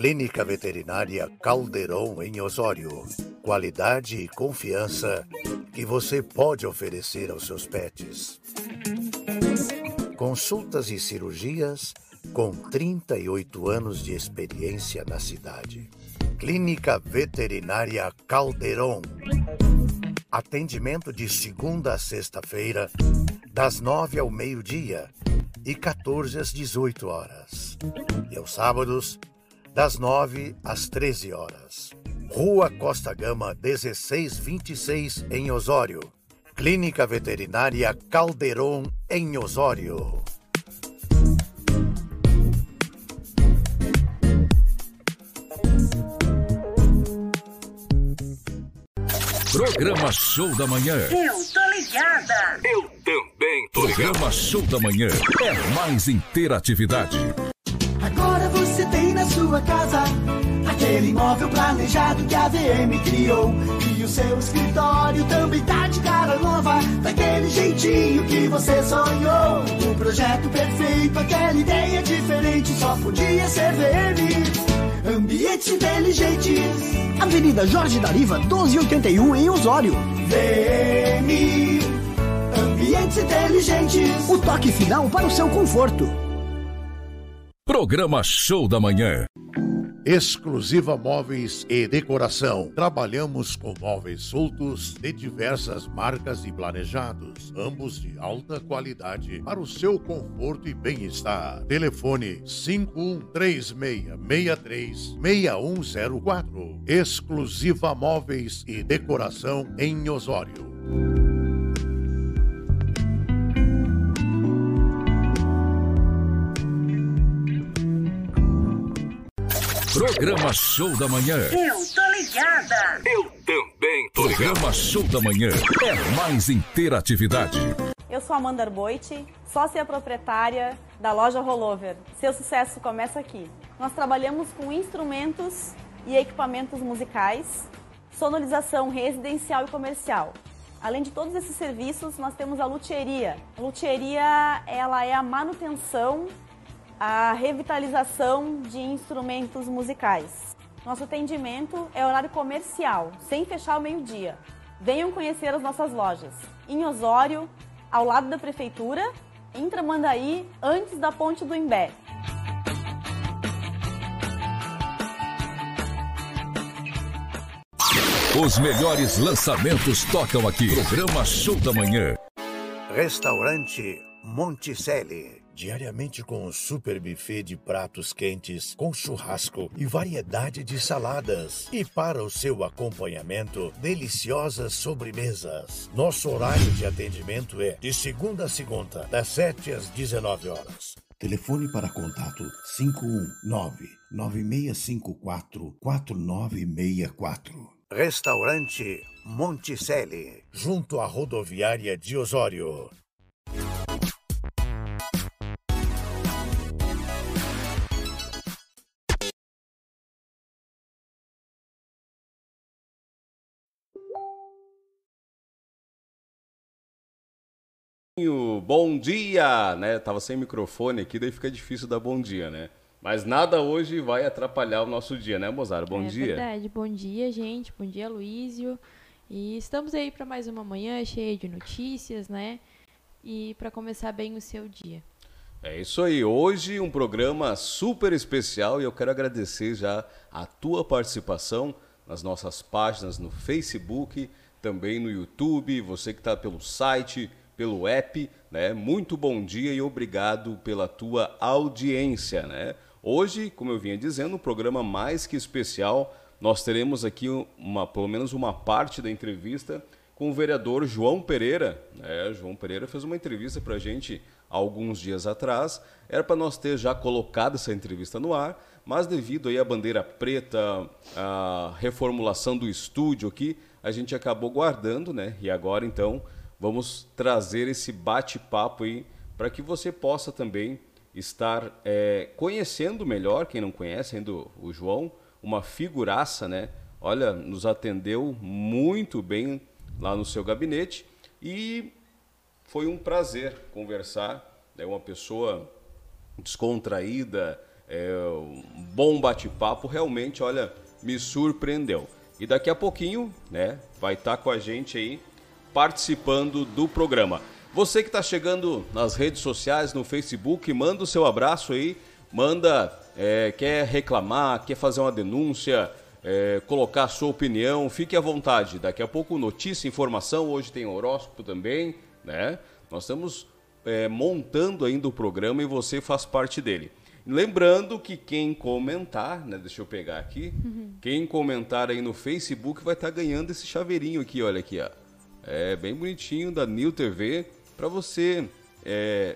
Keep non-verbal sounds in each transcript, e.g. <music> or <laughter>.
Clínica Veterinária Calderon em Osório. Qualidade e confiança que você pode oferecer aos seus pets. Consultas e cirurgias com 38 anos de experiência na cidade. Clínica Veterinária Calderon. Atendimento de segunda a sexta-feira, das nove ao meio-dia e 14 às 18 horas. E aos sábados, das 9 às 13 horas. Rua Costa Gama 1626, em Osório. Clínica Veterinária Calderon, em Osório. Programa Show da Manhã. Eu tô ligada. Eu também tô Programa Show da Manhã. É mais interatividade. Sua casa aquele imóvel planejado que a VM criou. E o seu escritório também tá de cara nova, daquele jeitinho que você sonhou. O projeto perfeito, aquela ideia diferente, só podia ser VM. Ambientes inteligentes. Avenida Jorge Dariva, 1281 em Osório. VM. Ambientes inteligentes. O toque final para o seu conforto. Programa Show da Manhã. Exclusiva Móveis e Decoração. Trabalhamos com móveis soltos de diversas marcas e planejados, ambos de alta qualidade para o seu conforto e bem-estar. Telefone 5136636104. Exclusiva Móveis e Decoração em Osório. Programa Show da Manhã. Eu tô ligada. Eu também tô Programa Show da Manhã. É mais interatividade. Eu sou Amanda Arboite, sócia proprietária da loja Rollover. Seu sucesso começa aqui. Nós trabalhamos com instrumentos e equipamentos musicais, sonorização residencial e comercial. Além de todos esses serviços, nós temos a luthieria. A luthieria, ela é a manutenção, a revitalização de instrumentos musicais. Nosso atendimento é horário comercial, sem fechar ao meio-dia. Venham conhecer as nossas lojas. Em Osório, ao lado da prefeitura, em Tramandaí, antes da ponte do Imbé. Os melhores lançamentos tocam aqui. Programa Show da Manhã. Restaurante Monticelli. Diariamente com um super buffet de pratos quentes, com churrasco e variedade de saladas. E para o seu acompanhamento, deliciosas sobremesas. Nosso horário de atendimento é de segunda a segunda, das 7 às 19 horas. Telefone para contato 519-9654-4964. Restaurante Monticelli, junto à rodoviária de Osório. Bom dia, né? Tava sem microfone aqui, daí fica difícil dar bom dia, né? Mas nada hoje vai atrapalhar o nosso dia, né, Mozart? Bom é dia. verdade. Bom dia, gente. Bom dia, Luísio. E estamos aí para mais uma manhã cheia de notícias, né? E para começar bem o seu dia. É isso aí. Hoje um programa super especial e eu quero agradecer já a tua participação nas nossas páginas no Facebook, também no YouTube, você que está pelo site, pelo app, né? Muito bom dia e obrigado pela tua audiência, né? Hoje, como eu vinha dizendo, um programa mais que especial. Nós teremos aqui uma, pelo menos uma parte da entrevista com o vereador João Pereira. Né? João Pereira fez uma entrevista para a gente alguns dias atrás. Era para nós ter já colocado essa entrevista no ar, mas devido aí à bandeira preta, a reformulação do estúdio aqui, a gente acabou guardando, né? E agora então vamos trazer esse bate-papo aí para que você possa também estar é, conhecendo melhor, quem não conhece ainda o João, uma figuraça, né? Olha, nos atendeu muito bem lá no seu gabinete e foi um prazer conversar. É né? uma pessoa descontraída, é, um bom bate-papo, realmente, olha, me surpreendeu. E daqui a pouquinho, né, vai estar tá com a gente aí participando do programa. Você que está chegando nas redes sociais, no Facebook, manda o seu abraço aí, manda, é, quer reclamar, quer fazer uma denúncia, é, colocar a sua opinião, fique à vontade. Daqui a pouco notícia, informação, hoje tem horóscopo também, né? Nós estamos é, montando ainda o programa e você faz parte dele. Lembrando que quem comentar, né? Deixa eu pegar aqui. Uhum. Quem comentar aí no Facebook vai estar tá ganhando esse chaveirinho aqui, olha aqui, ó. É bem bonitinho da New TV para você é,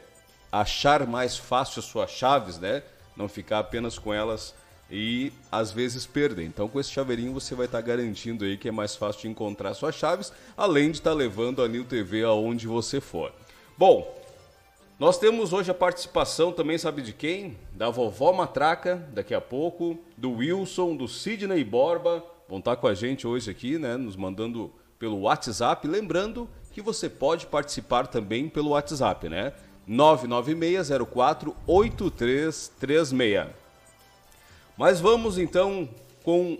achar mais fácil as suas chaves, né? Não ficar apenas com elas e às vezes perder. Então, com esse chaveirinho você vai estar tá garantindo aí que é mais fácil de encontrar suas chaves, além de estar tá levando a New TV aonde você for. Bom, nós temos hoje a participação também, sabe de quem? Da vovó Matraca, daqui a pouco, do Wilson, do Sidney Borba, vão estar com a gente hoje aqui, né? Nos mandando pelo WhatsApp. Lembrando que você pode participar também pelo WhatsApp, né? 996048336. Mas vamos então com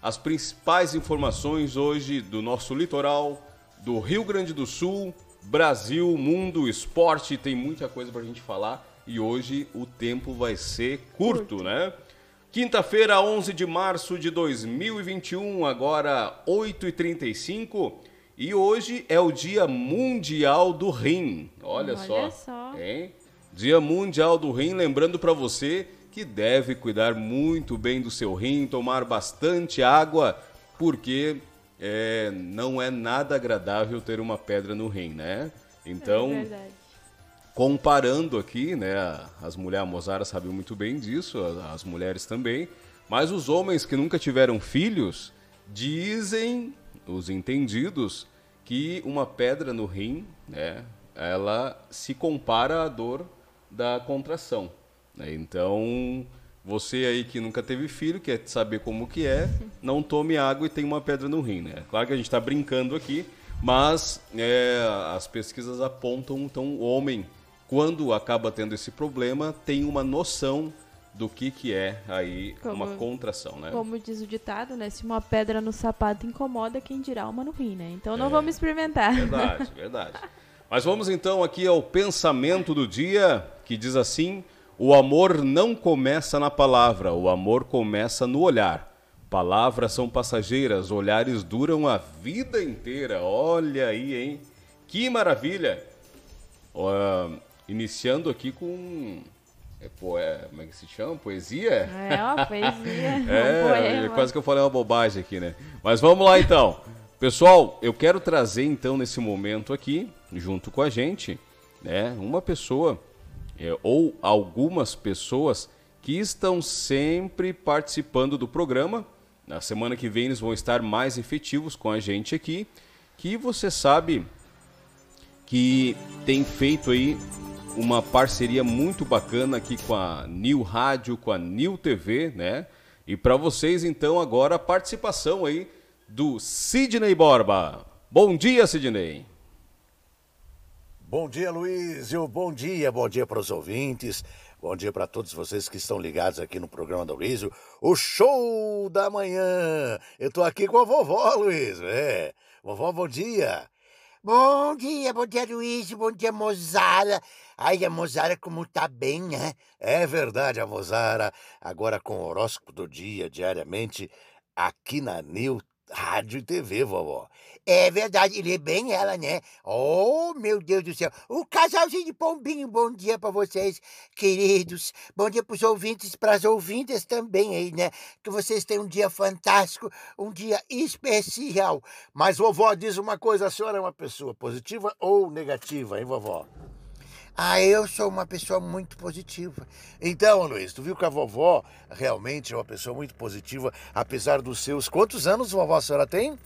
as principais informações hoje do nosso litoral, do Rio Grande do Sul, Brasil, mundo, esporte, tem muita coisa pra gente falar e hoje o tempo vai ser curto, curto. né? Quinta-feira, 11 de março de 2021, agora 8h35 e hoje é o Dia Mundial do Rim. Olha, Olha só. só. Hein? Dia Mundial do Rim, lembrando para você que deve cuidar muito bem do seu rim, tomar bastante água, porque é, não é nada agradável ter uma pedra no rim, né? Então, é comparando aqui, né? As mulheres, a Mozara sabe muito bem disso, as mulheres também, mas os homens que nunca tiveram filhos dizem, os entendidos, que uma pedra no rim, né? Ela se compara à dor da contração. Né? Então, você aí que nunca teve filho, quer saber como que é, não tome água e tem uma pedra no rim, né? Claro que a gente está brincando aqui, mas é, as pesquisas apontam, então o homem, quando acaba tendo esse problema, tem uma noção do que, que é aí como, uma contração, né? Como diz o ditado, né? Se uma pedra no sapato incomoda, quem dirá uma no rim, né? Então não é, vamos experimentar. Verdade, verdade. Mas vamos então aqui ao pensamento do dia, que diz assim... O amor não começa na palavra, o amor começa no olhar. Palavras são passageiras, olhares duram a vida inteira. Olha aí, hein? Que maravilha! Uh, iniciando aqui com. É, poé, como é que se chama? Poesia? É, uma <laughs> poesia. é, <laughs> um quase que eu falei uma bobagem aqui, né? Mas vamos lá então. Pessoal, eu quero trazer então nesse momento aqui, junto com a gente, né, uma pessoa é, ou algumas pessoas que estão sempre participando do programa. Na semana que vem eles vão estar mais efetivos com a gente aqui, que você sabe que tem feito aí uma parceria muito bacana aqui com a New Rádio, com a New TV, né? E para vocês então agora a participação aí do Sidney Borba. Bom dia, Sidney. Bom dia, Luísio. Bom dia, bom dia para os ouvintes. Bom dia para todos vocês que estão ligados aqui no programa do Luísio, o show da manhã. Eu tô aqui com a vovó, Luísio. É. Vovó, bom dia. Bom dia, bom dia, Luísio. Bom dia, Mozara. Ai, a Mozara como tá bem, né? É verdade, a Mozara. Agora com o horóscopo do dia, diariamente, aqui na New Rádio e TV, vovó. É verdade, ele é bem ela, né? Oh, meu Deus do céu. O casalzinho de pombinho, bom dia para vocês, queridos. Bom dia pros ouvintes, pras ouvintes também aí, né? Que vocês tenham um dia fantástico, um dia especial. Mas vovó diz uma coisa, a senhora é uma pessoa positiva ou negativa, hein, vovó? Ah, eu sou uma pessoa muito positiva. Então, Luiz, tu viu que a vovó realmente é uma pessoa muito positiva, apesar dos seus. Quantos anos vovó a senhora tem?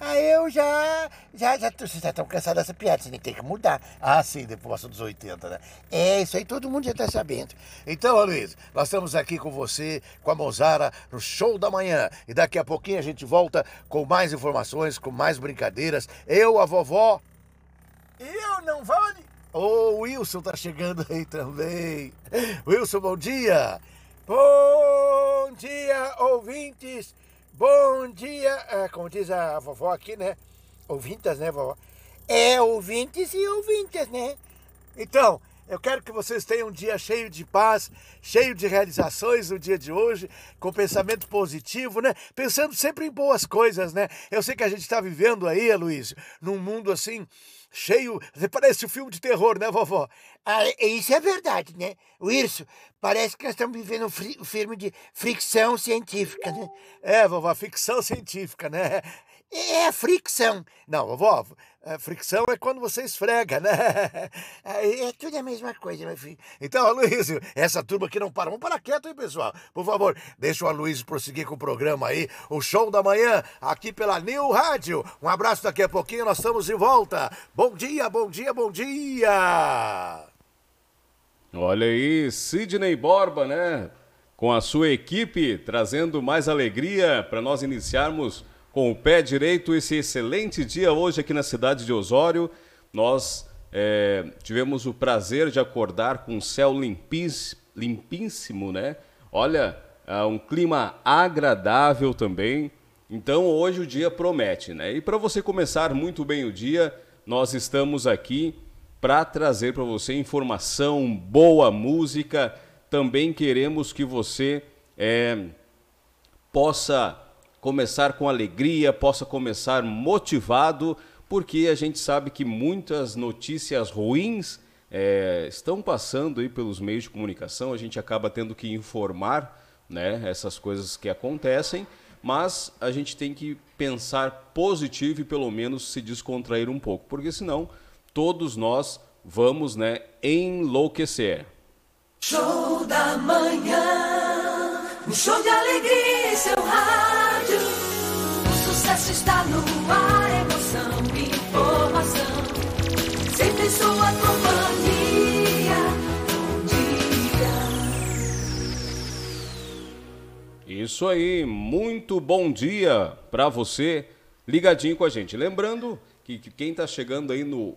Ah, eu já. Já, já. Vocês já estão cansados dessa piada, você tem que mudar. Ah, sim, depois dos 80, né? É, isso aí todo mundo já está sabendo. Então, Luiz, nós estamos aqui com você, com a Mozara, no show da manhã. E daqui a pouquinho a gente volta com mais informações, com mais brincadeiras. Eu, a vovó. Eu não vale. Ô, oh, Wilson tá chegando aí também. Wilson, bom dia. Bom dia, ouvintes. Bom dia, é, como diz a vovó aqui, né? Ouvintas, né, vovó? É, ouvintes e ouvintes, né? Então, eu quero que vocês tenham um dia cheio de paz, cheio de realizações no dia de hoje, com pensamento positivo, né? Pensando sempre em boas coisas, né? Eu sei que a gente está vivendo aí, Luiz, num mundo assim, cheio. Parece um filme de terror, né, vovó? Ah, isso é verdade, né? Wilson, parece que nós estamos vivendo um, um filme de fricção científica, né? É, vovó, ficção científica, né? É fricção. Não, vovó, é, fricção é quando você esfrega, né? Ah, <laughs> É tudo a mesma coisa, meu filho. Então, Aloysio, essa turma aqui não para. Vamos parar quieto, hein, pessoal? Por favor, deixa o Aloysio prosseguir com o programa aí, o show da manhã, aqui pela New Rádio. Um abraço daqui a pouquinho, nós estamos de volta. Bom dia, bom dia, bom dia! Olha aí, Sidney Borba, né? Com a sua equipe, trazendo mais alegria para nós iniciarmos com o pé direito esse excelente dia hoje aqui na cidade de Osório. Nós é, tivemos o prazer de acordar com um céu limpis, limpíssimo, né? Olha, ah, um clima agradável também. Então hoje o dia promete, né? E para você começar muito bem o dia, nós estamos aqui para trazer para você informação, boa música. Também queremos que você é, possa começar com alegria, possa começar motivado, porque a gente sabe que muitas notícias ruins é, estão passando aí pelos meios de comunicação, a gente acaba tendo que informar né, essas coisas que acontecem, mas a gente tem que pensar positivo e pelo menos se descontrair um pouco, porque senão todos nós vamos né, enlouquecer. Show da manhã, um show de alegria em seu rádio. Está no ar, emoção informação. Sempre em sua companhia. Isso aí, muito bom dia para você ligadinho com a gente. Lembrando que, que quem está chegando aí no,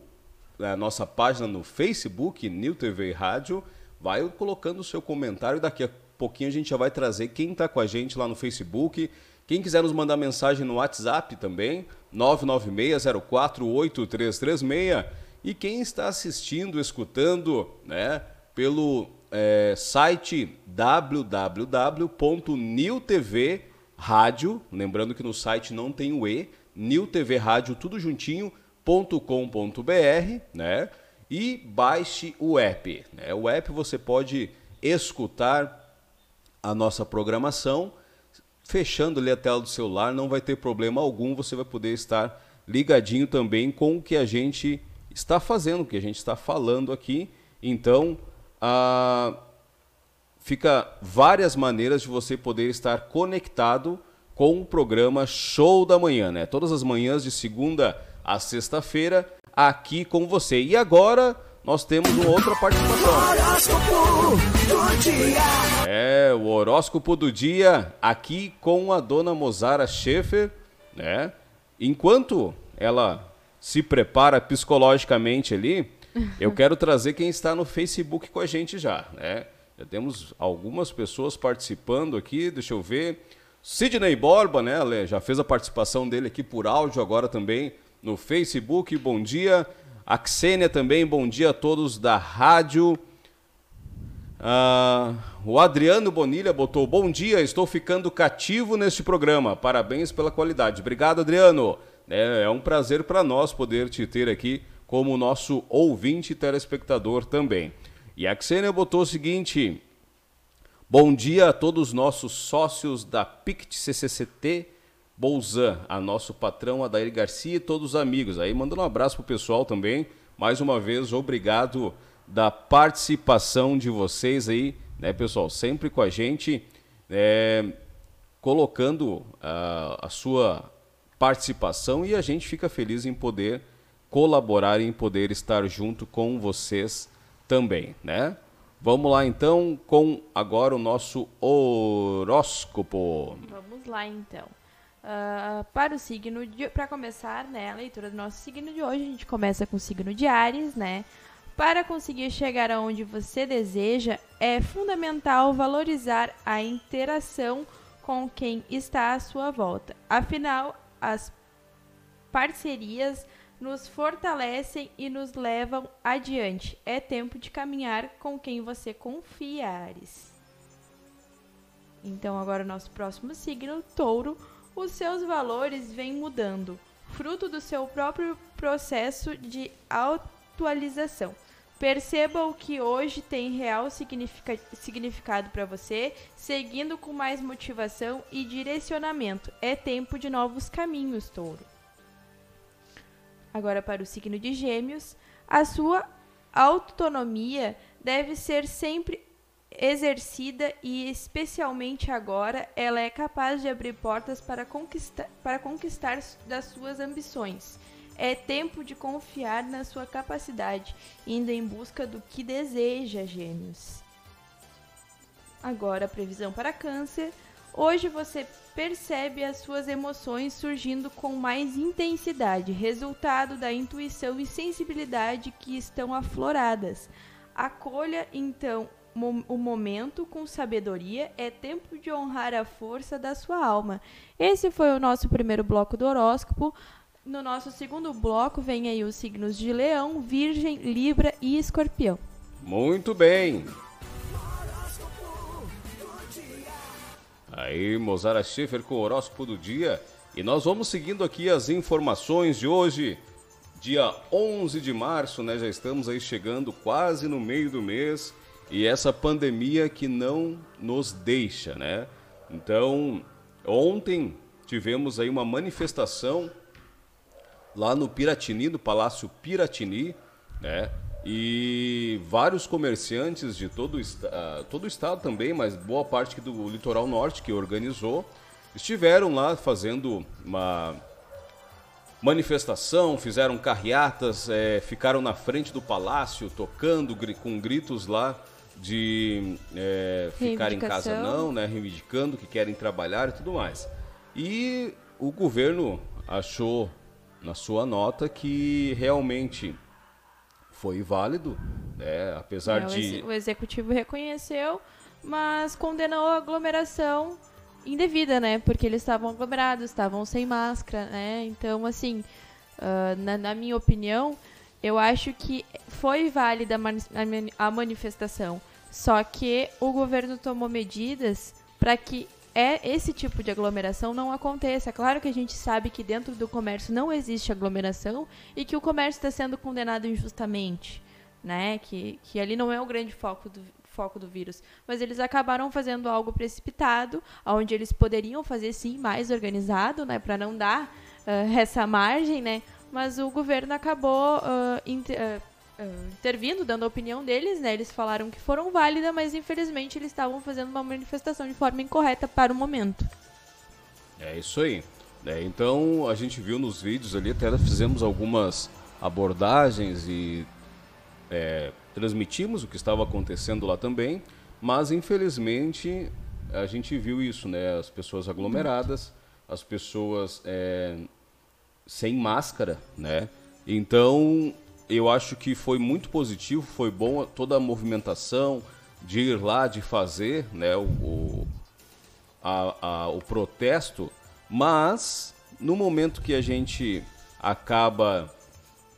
na nossa página no Facebook, New TV Rádio, vai colocando o seu comentário. Daqui a pouquinho a gente já vai trazer quem está com a gente lá no Facebook. Quem quiser nos mandar mensagem no WhatsApp também, 996048336. E quem está assistindo, escutando, né, pelo é, site www.newtvradio, lembrando que no site não tem o E, New TV Rádio, tudo juntinho, .com.br, né? E baixe o app. Né? O app você pode escutar a nossa programação, fechando ali a tela do celular, não vai ter problema algum, você vai poder estar ligadinho também com o que a gente está fazendo, o que a gente está falando aqui. Então, fica várias maneiras de você poder estar conectado com o programa Show da Manhã, né? Todas as manhãs de segunda a sexta-feira aqui com você. E agora nós temos uma outra participação. Horóscopo do dia. É, o horóscopo do dia aqui com a dona Mozara Schaefer, né? Enquanto ela se prepara psicologicamente ali, eu <laughs> quero trazer quem está no Facebook com a gente já, né? Já temos algumas pessoas participando aqui, deixa eu ver. Sidney Borba, né? Já fez a participação dele aqui por áudio, agora também no Facebook. Bom dia. A Xênia também, bom dia a todos da rádio. Ah, o Adriano Bonilha botou: Bom dia, estou ficando cativo neste programa. Parabéns pela qualidade. Obrigado, Adriano. É, é um prazer para nós poder te ter aqui como nosso ouvinte e telespectador também. E a Xênia botou o seguinte: Bom dia a todos os nossos sócios da PICT CCCT Bolzan, a nosso patrão Adair Garcia e todos os amigos. Aí mandando um abraço pro pessoal também. Mais uma vez, obrigado da participação de vocês aí, né, pessoal? Sempre com a gente, é, colocando a, a sua participação e a gente fica feliz em poder colaborar e em poder estar junto com vocês também, né? Vamos lá então com agora o nosso horóscopo. Vamos lá então. Ah, para o signo de para começar, né, a leitura do nosso signo de hoje, a gente começa com o signo de Ares, né? Para conseguir chegar aonde você deseja, é fundamental valorizar a interação com quem está à sua volta. Afinal, as parcerias nos fortalecem e nos levam adiante. É tempo de caminhar com quem você confiares. Então, agora o nosso próximo signo, Touro, os seus valores vêm mudando, fruto do seu próprio processo de atualização. Perceba o que hoje tem real significa significado para você, seguindo com mais motivação e direcionamento. É tempo de novos caminhos, touro. Agora, para o signo de Gêmeos, a sua autonomia deve ser sempre exercida e, especialmente agora, ela é capaz de abrir portas para conquistar, para conquistar das suas ambições. É tempo de confiar na sua capacidade, indo em busca do que deseja, Gêmeos. Agora, a previsão para Câncer. Hoje você percebe as suas emoções surgindo com mais intensidade, resultado da intuição e sensibilidade que estão afloradas. Acolha então o momento com sabedoria, é tempo de honrar a força da sua alma. Esse foi o nosso primeiro bloco do horóscopo. No nosso segundo bloco vem aí os signos de Leão, Virgem, Libra e Escorpião. Muito bem. Aí, Mozara Schiffer com o horóscopo do dia. E nós vamos seguindo aqui as informações de hoje, dia 11 de março, né? Já estamos aí chegando quase no meio do mês. E essa pandemia que não nos deixa, né? Então, ontem tivemos aí uma manifestação lá no Piratini, no Palácio Piratini, né? E vários comerciantes de todo, uh, todo o estado também, mas boa parte do litoral norte que organizou, estiveram lá fazendo uma manifestação, fizeram carreatas, é, ficaram na frente do palácio tocando com gritos lá de é, ficar em casa não, né, reivindicando que querem trabalhar e tudo mais. E o governo achou na sua nota que realmente foi válido, né? apesar é, de... O executivo reconheceu, mas condenou a aglomeração indevida, né? Porque eles estavam aglomerados, estavam sem máscara, né? Então, assim, uh, na, na, minha opinião, eu acho que foi válida a manifestação. Só que o governo tomou medidas para que é esse tipo de aglomeração não aconteça. Claro que a gente sabe que dentro do comércio não existe aglomeração e que o comércio está sendo condenado injustamente, né? Que, que ali não é o grande foco do, foco do vírus. Mas eles acabaram fazendo algo precipitado, onde eles poderiam fazer sim mais organizado, né? Para não dar uh, essa margem, né? Mas o governo acabou uh, uh, uh, intervindo, dando a opinião deles, né? Eles falaram que foram válidas, mas infelizmente eles estavam fazendo uma manifestação de forma incorreta para o momento. É isso aí. É, então a gente viu nos vídeos ali, até fizemos algumas abordagens e é, transmitimos o que estava acontecendo lá também, mas infelizmente a gente viu isso, né? As pessoas aglomeradas, as pessoas é, sem máscara, né? Então eu acho que foi muito positivo, foi bom toda a movimentação de ir lá, de fazer né, o, o, a, a, o protesto, mas no momento que a gente acaba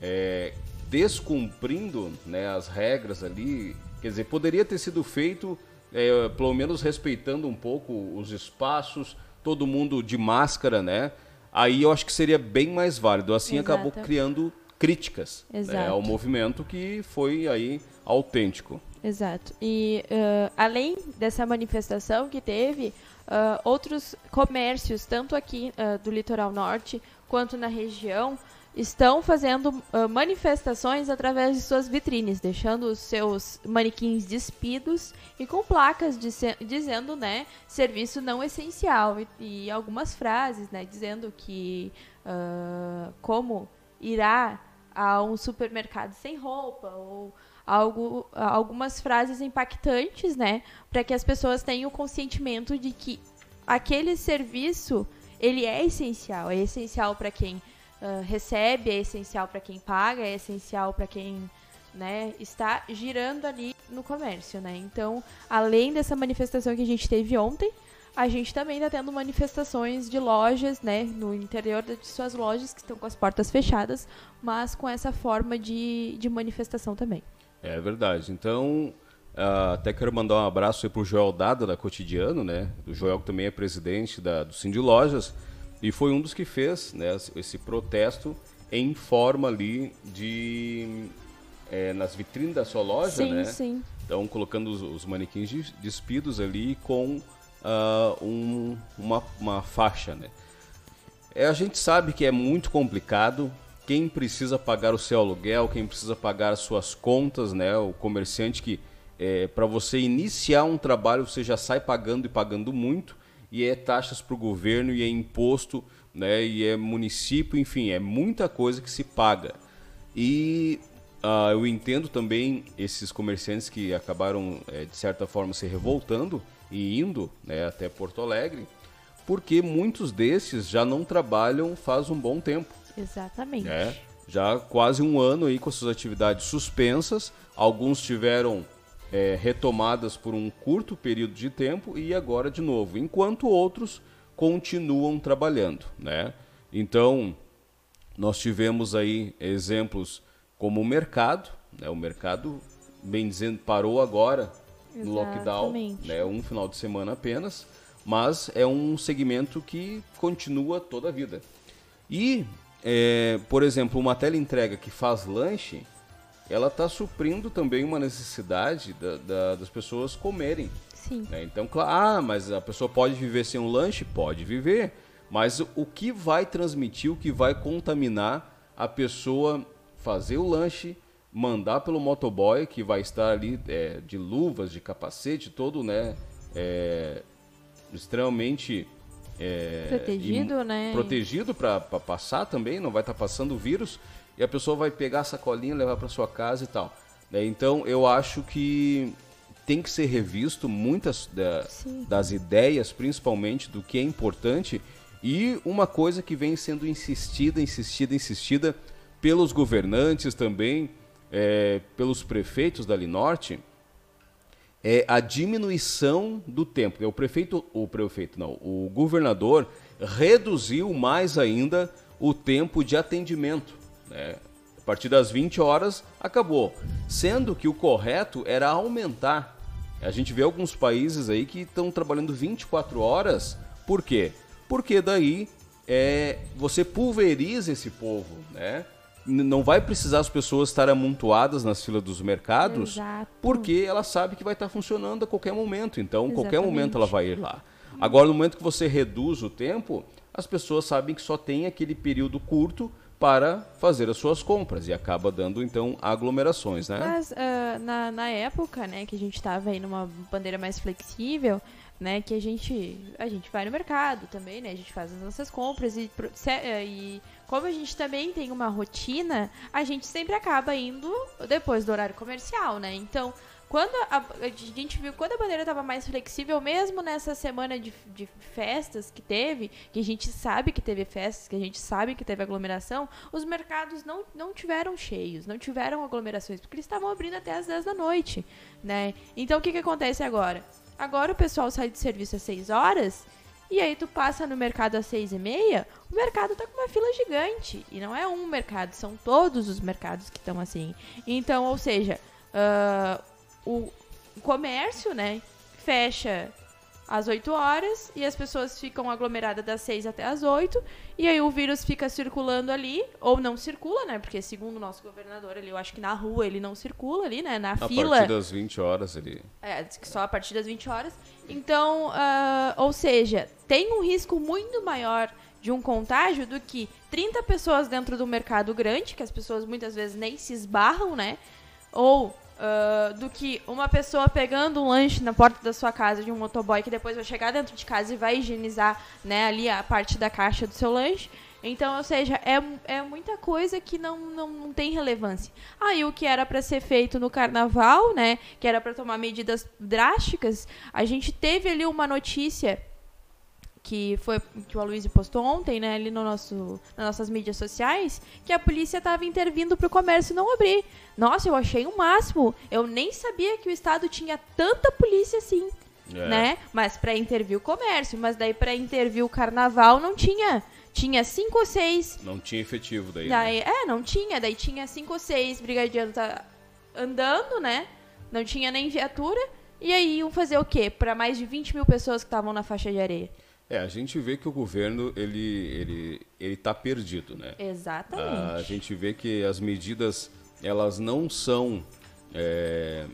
é, descumprindo né, as regras ali, quer dizer, poderia ter sido feito é, pelo menos respeitando um pouco os espaços, todo mundo de máscara, né? Aí eu acho que seria bem mais válido. Assim Exato. acabou criando críticas né, ao movimento que foi aí autêntico. Exato. E uh, além dessa manifestação que teve, uh, outros comércios, tanto aqui uh, do litoral norte quanto na região, estão fazendo manifestações através de suas vitrines, deixando os seus manequins despidos e com placas dizendo, né, serviço não essencial. E, e algumas frases, né, dizendo que como irá a um supermercado sem roupa ou algo, algumas frases impactantes, né, para que as pessoas tenham o consentimento de que aquele serviço ele é essencial, é essencial para quem recebe, é essencial para quem paga, é essencial para quem né, está girando ali no comércio, né? Então, além dessa manifestação que a gente teve ontem, a gente também está tendo manifestações de lojas, né, no interior de suas lojas que estão com as portas fechadas, mas com essa forma de, de manifestação também. É verdade. Então, uh, até quero mandar um abraço para o Joel Dada, da Cotidiano, né? O Joel que também é presidente da, do Cindy Lojas, e foi um dos que fez né, esse protesto em forma ali de... É, nas vitrines da sua loja, sim, né? Sim, Então, colocando os, os manequins despidos ali com uh, um, uma, uma faixa, né? É, a gente sabe que é muito complicado. Quem precisa pagar o seu aluguel, quem precisa pagar as suas contas, né? O comerciante que é, para você iniciar um trabalho você já sai pagando e pagando muito e é taxas para o governo e é imposto, né? E é município, enfim, é muita coisa que se paga. E uh, eu entendo também esses comerciantes que acabaram é, de certa forma se revoltando e indo né, até Porto Alegre, porque muitos desses já não trabalham faz um bom tempo. Exatamente. Né? Já quase um ano aí com suas atividades suspensas, alguns tiveram é, retomadas por um curto período de tempo e agora de novo, enquanto outros continuam trabalhando, né? Então, nós tivemos aí exemplos como o mercado, né? O mercado, bem dizendo, parou agora no lockdown, né? Um final de semana apenas, mas é um segmento que continua toda a vida. E, é, por exemplo, uma teleentrega que faz lanche, ela está suprindo também uma necessidade da- da- das pessoas comerem. Sim. né? Então, claro, ah, mas a pessoa pode viver sem um lanche? Pode viver. Mas o- que vai transmitir, o que vai contaminar a pessoa fazer o lanche, mandar pelo motoboy, que vai estar ali é, de luvas, de capacete, todo, né? é, extremamente. é, Protegido, né? Protegido para passar também, não vai estar passando o vírus. E a pessoa vai pegar a sacolinha, levar para sua casa e tal. né? Então, eu acho que tem que ser revisto muitas da- das ideias, principalmente do que é importante. E uma coisa que vem sendo insistida, insistida, insistida pelos governantes também, é, pelos prefeitos da Norte, é a diminuição do tempo. O prefeito, o prefeito não, o governador reduziu mais ainda o tempo de atendimento. Né? A partir das 20 horas acabou, sendo que o correto era aumentar. A gente vê alguns países aí que estão trabalhando 24 horas. Por quê? Porque daí é, você pulveriza esse povo, né? Não vai precisar as pessoas estarem amontoadas nas filas dos mercados, Exato. porque ela sabe que vai estar funcionando a qualquer momento. Então, qualquer Exatamente. momento ela vai ir lá. Agora, no momento que você reduz o tempo, as pessoas sabem que só tem aquele período curto para fazer as suas compras e acaba dando então aglomerações, né? Mas ah, na, na época, né, que a gente tava aí numa bandeira mais flexível, né, que a gente a gente vai no mercado também, né, a gente faz as nossas compras e, eh, e como a gente também tem uma rotina, a gente sempre acaba indo depois do horário comercial, né? Então, quando a, a gente viu quando a bandeira estava mais flexível, mesmo nessa semana de, de festas que teve, que a gente sabe que teve festas, que a gente sabe que teve aglomeração, os mercados não, não tiveram cheios, não tiveram aglomerações, porque eles estavam abrindo até as 10 da noite, né? Então o que, que acontece agora? Agora o pessoal sai de serviço às 6 horas e aí tu passa no mercado às seis e meia, o mercado tá com uma fila gigante. E não é um mercado, são todos os mercados que estão assim. Então, ou seja, ah, o comércio, né, fecha às 8 horas e as pessoas ficam aglomeradas das 6 até as 8 e aí o vírus fica circulando ali ou não circula, né? Porque segundo o nosso governador, ele eu acho que na rua ele não circula ali, né, na A fila. partir das 20 horas ele É, só a partir das 20 horas. Então, ah, ou seja, tem um risco muito maior de um contágio do que 30 pessoas dentro do mercado grande, que as pessoas muitas vezes nem se esbarram, né? Ou ah, do que uma pessoa pegando um lanche na porta da sua casa de um motoboy que depois vai chegar dentro de casa e vai higienizar né, ali a parte da caixa do seu lanche. Então, ou seja, é, é muita coisa que não, não, não tem relevância. Aí o que era para ser feito no carnaval, né, que era para tomar medidas drásticas, a gente teve ali uma notícia que foi que o Aloysio postou ontem, né, ali no nosso, nas nossas mídias sociais, que a polícia estava intervindo para o comércio não abrir. Nossa, eu achei o máximo. Eu nem sabia que o estado tinha tanta polícia assim, É. né? Mas para intervir o comércio, mas daí para intervir o carnaval não tinha. Tinha cinco ou seis. Não tinha efetivo daí. né? Daí, é, não tinha. Daí tinha cinco ou seis brigadianos tá andando, né? Não tinha nem viatura. E aí iam fazer o quê? Para mais de 20 mil pessoas que estavam na faixa de areia. É, a gente vê que o governo ele ele ele tá perdido, né? Exatamente. A gente vê que as medidas elas não são é,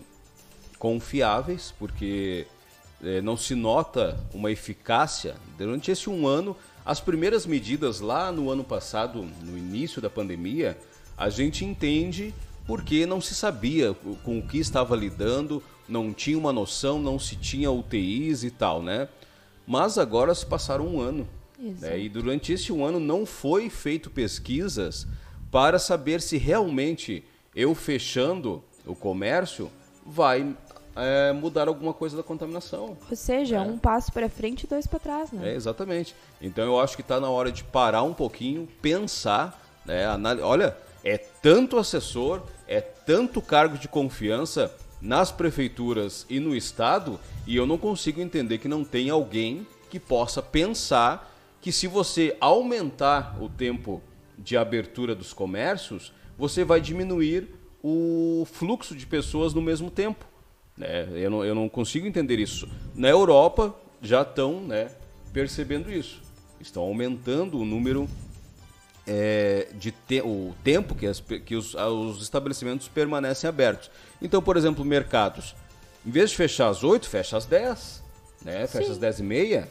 confiáveis porque é, não se nota uma eficácia durante esse um ano. As primeiras medidas lá no ano passado, no início da pandemia, a gente entende porque não se sabia com o que estava lidando, não tinha uma noção, não se tinha UTIs e tal, né? Mas agora se passaram um ano. Né? E durante esse um ano não foi feito pesquisas para saber se realmente eu fechando o comércio vai é, mudar alguma coisa da contaminação. Ou seja, um passo para frente e dois para trás, né? É, exatamente. Então eu acho que está na hora de parar um pouquinho, pensar, né? Olha, é tanto assessor, é tanto cargo de confiança nas prefeituras e no estado, e eu não consigo entender que não tem alguém que possa pensar que se você aumentar o tempo de abertura dos comércios, você vai diminuir o fluxo de pessoas no mesmo tempo. né? eu, não, eu não consigo entender isso. Na Europa já estão né, percebendo isso. Estão aumentando o número é, de te- o tempo que, as que os, os estabelecimentos permanecem abertos. Então, por exemplo, mercados, em vez de fechar às 8, fecha às 10, né? Fecha às 10 e meia.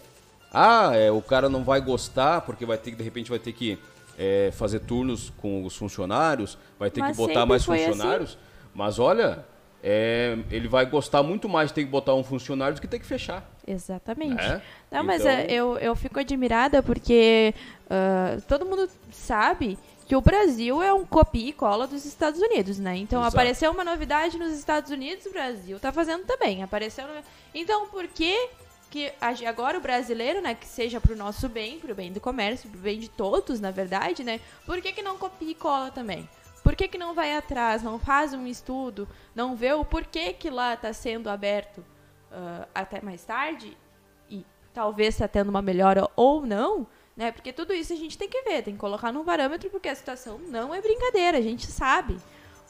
Ah, é, o cara não vai gostar porque vai ter que, de repente, vai ter que é, fazer turnos com os funcionários, vai ter Mas que botar mais foi assim. funcionários. Mas olha, é, ele vai gostar muito mais de ter que botar um funcionário do que ter que fechar. Exatamente. É? Não, mas Então- é, eu, eu fico admirada porque ah, todo mundo sabe que o Brasil é um copia e cola dos Estados Unidos, né? Então Exato. apareceu uma novidade nos Estados Unidos, o Brasil tá fazendo também. Apareceu. no- Então por que que agora o brasileiro, né, que seja pro nosso bem, pro bem do comércio, pro bem de todos, na verdade, né? Por que que não copia e cola também? Por que que não vai atrás, não faz um estudo, não vê o porquê que lá tá sendo aberto ah, até mais tarde e talvez está tendo uma melhora ou não, né? Porque tudo isso a gente tem que ver, tem que colocar num parâmetro, porque a situação não é brincadeira, a gente sabe.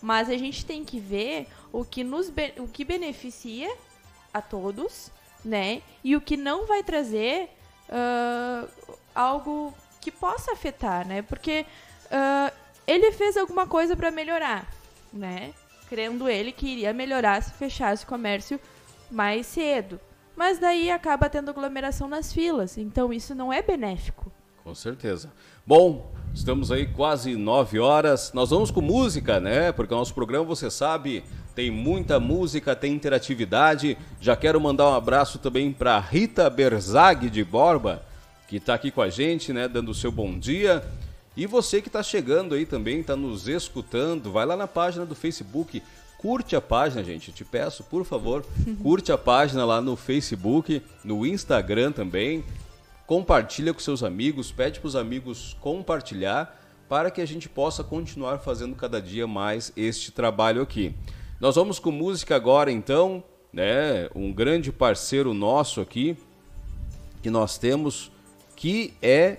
Mas a gente tem que ver o que nos o que beneficia a todos, né? E o que não vai trazer ah, algo que possa afetar, né? Porque ah, ele fez alguma coisa para melhorar, né? Crendo ele que iria melhorar se fechasse o comércio mais cedo. Mas daí acaba tendo aglomeração nas filas, então isso não é benéfico. Com certeza. Bom, estamos aí quase nove horas. Nós vamos com música, né? Porque o nosso programa, você sabe, tem muita música, tem interatividade. Já quero mandar um abraço também para Rita Berzag de Borba, que está aqui com a gente, né? Dando o seu bom dia. E você que está chegando aí também, está nos escutando, vai lá na página do Facebook, curte a página, gente. Eu te peço, por favor, <laughs> curte a página lá no Facebook, no Instagram também. Compartilha com seus amigos, pede para os amigos compartilhar para que a gente possa continuar fazendo cada dia mais este trabalho aqui. Nós vamos com música agora então, né? Um grande parceiro nosso aqui que nós temos que é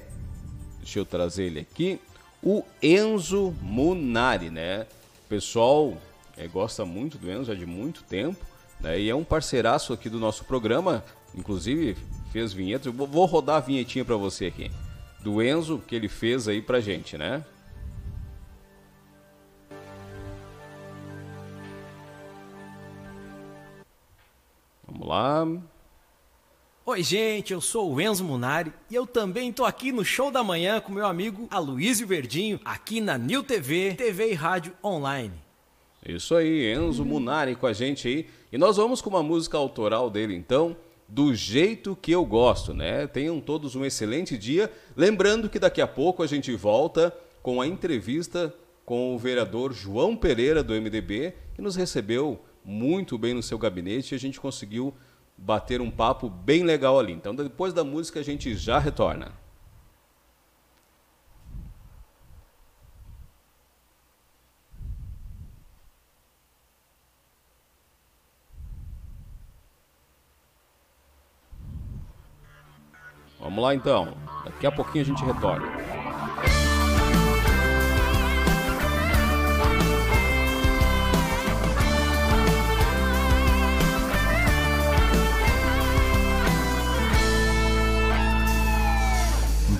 deixa eu trazer ele aqui, o Enzo Munari, né? Pessoal eh, gosta muito do Enzo já de muito tempo, né? E é um parceiraço aqui do nosso programa, inclusive fez vinhetas. Eu vou- rodar a vinhetinha para você aqui, do Enzo que ele fez aí pra gente, né? Vamos lá. Oi, gente, eu sou o Enzo Munari e eu também tô aqui no Show da Manhã com meu amigo Aloysio Verdinho, aqui na New TV, TV e Rádio Online. Isso aí, Enzo Munari com a gente aí. E nós vamos com uma música autoral dele, então, do jeito que eu gosto, né? Tenham todos um excelente dia. Lembrando que daqui a pouco a gente volta com a entrevista com o vereador João Pereira, do MDB, que nos recebeu muito bem no seu gabinete e a gente conseguiu bater um papo bem legal ali. Então, depois da música, a gente já retorna. Vamos lá então. Daqui a pouquinho a gente retorna.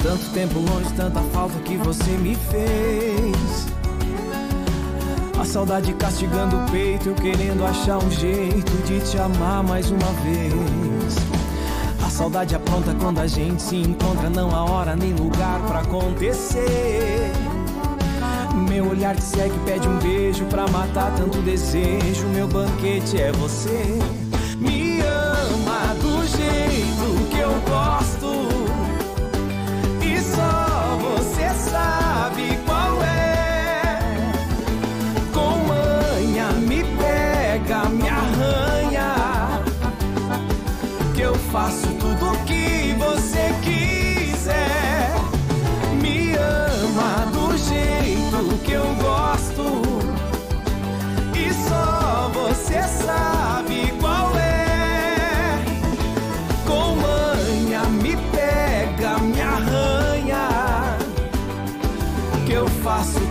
Tanto tempo longe, tanta falta que você me fez. A saudade castigando o peito, eu querendo achar um jeito de te amar mais uma vez. Saudade apronta quando a gente se encontra, não há hora nem lugar pra acontecer. Meu olhar te segue, pede um beijo pra matar tanto desejo. Meu banquete é você. Me ama do jeito que eu gosto. E só você sabe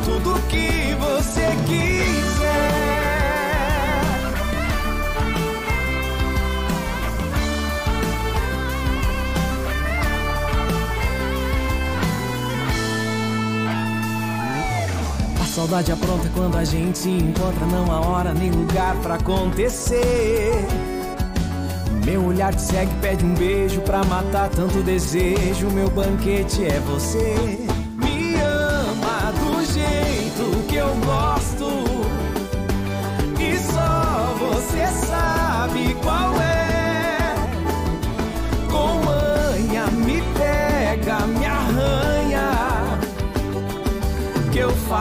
tudo que você quiser. A saudade apronta quando a gente se encontra, não há hora nem lugar pra acontecer. Meu olhar te segue, pede um beijo pra matar tanto desejo. Meu banquete é você.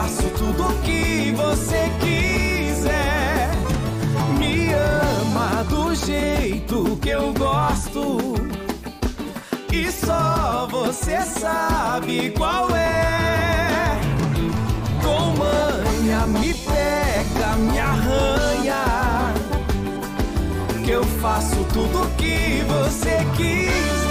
Faço tudo o que você quiser. Me ama do jeito que eu gosto. E só você sabe qual é. Com manha me pega, me arranha. Que eu faço tudo o que você quiser.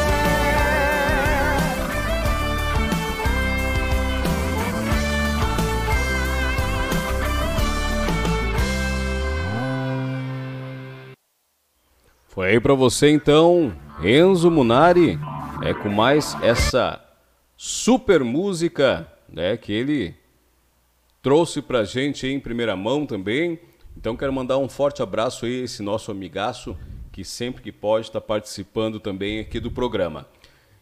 Foi aí pra você então, Enzo Munari, é com mais essa super música, né, que ele trouxe pra gente em primeira mão também. Então quero mandar um forte abraço aí a esse nosso amigaço que sempre que pode está participando também aqui do programa.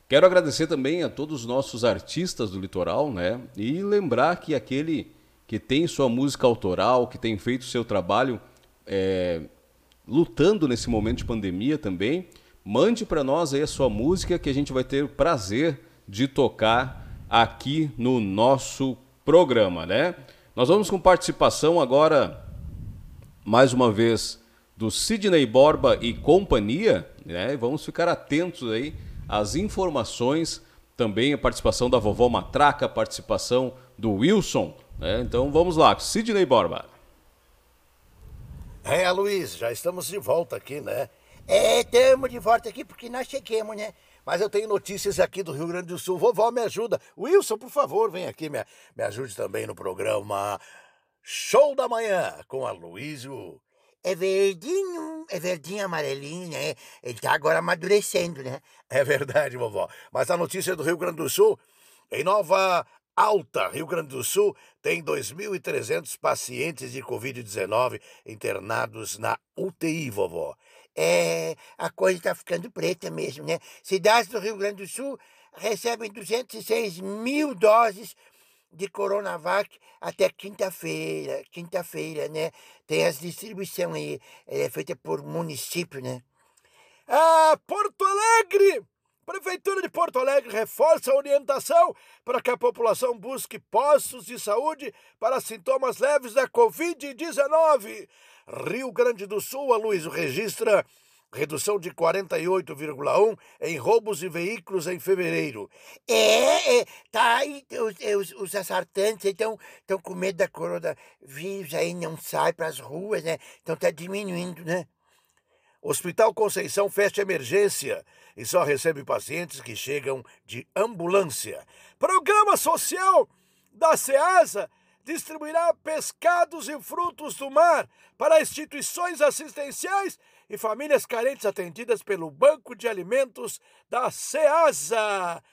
Quero agradecer também a todos os nossos artistas do litoral, né? E lembrar que aquele que tem sua música autoral, que tem feito seu trabalho é, lutando nesse momento de pandemia também, mande para nós aí a sua música que a gente vai ter o prazer de tocar aqui no nosso programa, né? Nós vamos com participação agora, mais uma vez, do Sidney Borba e companhia, né? Vamos ficar atentos aí às informações, também a participação da vovó Matraca, a participação do Wilson, né? Então vamos lá, Sidney Borba. É, Luiz, já estamos de volta aqui, né? É, estamos de volta aqui porque nós chegamos, né? Mas eu tenho notícias aqui do Rio Grande do Sul. Vovó, me ajuda. Wilson, por favor, vem aqui, me, me ajude também no programa Show da Manhã com a Luísio. É verdinho, é verdinho, amarelinho, né? Ele tá agora amadurecendo, né? É verdade, vovó. Mas a notícia do Rio Grande do Sul, em Nova Alta, Rio Grande do Sul, tem 2.300 pacientes de Covid-19 internados na UTI, vovó. É, a coisa tá ficando preta mesmo, né? Cidades do Rio Grande do Sul recebem 206 mil doses de Coronavac até quinta-feira. Quinta-feira, né? Tem as distribuição aí, é feita por município, né? Ah, Porto Alegre! Prefeitura de Porto Alegre reforça a orientação para que a população busque postos de saúde para sintomas leves da Covid-19. Rio Grande do Sul, a Luiz registra Redução de 48,1 em roubos de veículos em fevereiro. É, é tá aí, os, os, assaltantes estão com medo da coronavírus aí, não sai pras ruas, né? Então tá diminuindo, né? Hospital Conceição fecha emergência e só recebe pacientes que chegam de ambulância. Programa social da SEASA distribuirá pescados e frutos do mar para instituições assistenciais e famílias carentes atendidas pelo Banco de Alimentos da SEASA.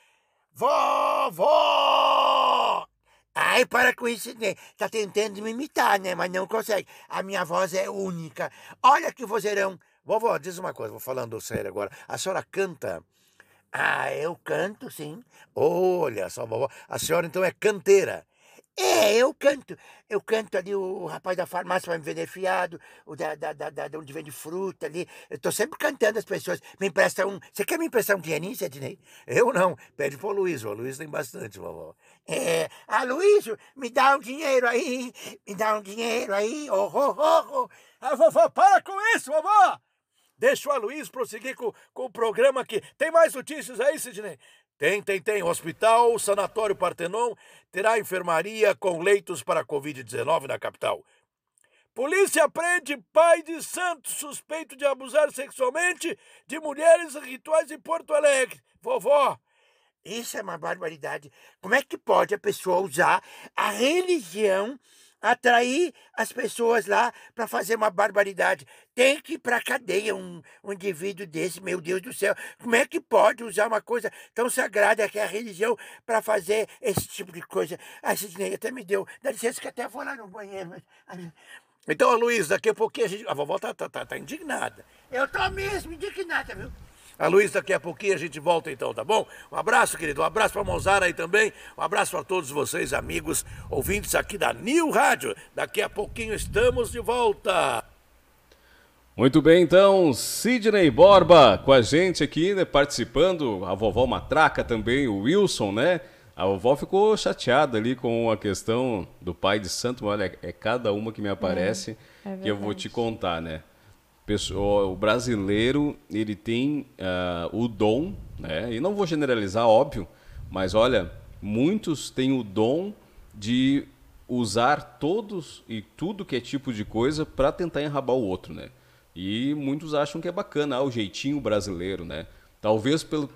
Vovó! Ai, para com isso, né? Tá tentando me imitar, né? Mas não consegue. A minha voz é única. Olha que vozeirão. Vovó, diz uma coisa, vou falando sério agora. A senhora canta? Ah, eu canto, sim. Olha só, vovó. A senhora então é canteira. É, eu canto. Eu canto ali, o rapaz da farmácia vai me vender fiado, o da, da, da, da onde vende fruta ali. Eu tô sempre cantando as pessoas. Me empresta um. Você quer me emprestar um pianinho, Sidney? Eu não. Pede pro Luiz. O Luiz tem bastante, vovó. É. Ah, Luiz, me dá um dinheiro aí. Me dá um dinheiro aí. Oh, oh, oh, oh. Ah, vovó, para com isso, vovó! Deixa o Aloysio prosseguir com, com o programa aqui. Tem mais notícias aí, Sidney? Tem, tem, tem. Hospital Sanatório Partenon terá enfermaria com leitos para Covid-19 na capital. Polícia prende pai de santo suspeito de abusar sexualmente de mulheres rituais em Porto Alegre. Vovó. Isso é uma barbaridade. Como é que pode a pessoa usar a religião atrair as pessoas lá para fazer uma barbaridade. Tem que ir para cadeia um, um indivíduo desse, meu Deus do céu. Como é que pode usar uma coisa tão sagrada que é a religião para fazer esse tipo de coisa? A Sidney até me deu. Dá licença que até vou lá no banheiro. Mas... Então, Luiz, daqui a pouquinho a gente. A vovó tá, tá, tá, tá indignada. Eu tô mesmo indignada, viu? A Luiz, daqui a pouquinho a gente volta então, tá bom? Um abraço, querido. Um abraço para Mozara aí também. Um abraço para todos vocês, amigos, ouvintes aqui da New Rádio. Daqui a pouquinho estamos de volta. Muito bem, então, Sidney Borba com a gente aqui, né, participando, a vovó Matraca também, o Wilson, né? A vovó ficou chateada ali com a questão do pai de santo, olha, é cada uma que me aparece é, é que eu vou te contar, né? O brasileiro ele tem uh, o dom, né? E não vou generalizar, óbvio, mas olha, muitos têm o dom de usar todos e tudo que é tipo de coisa para tentar enrabar o outro, né? E muitos acham que é bacana ah, o jeitinho brasileiro, né? Talvez pelo,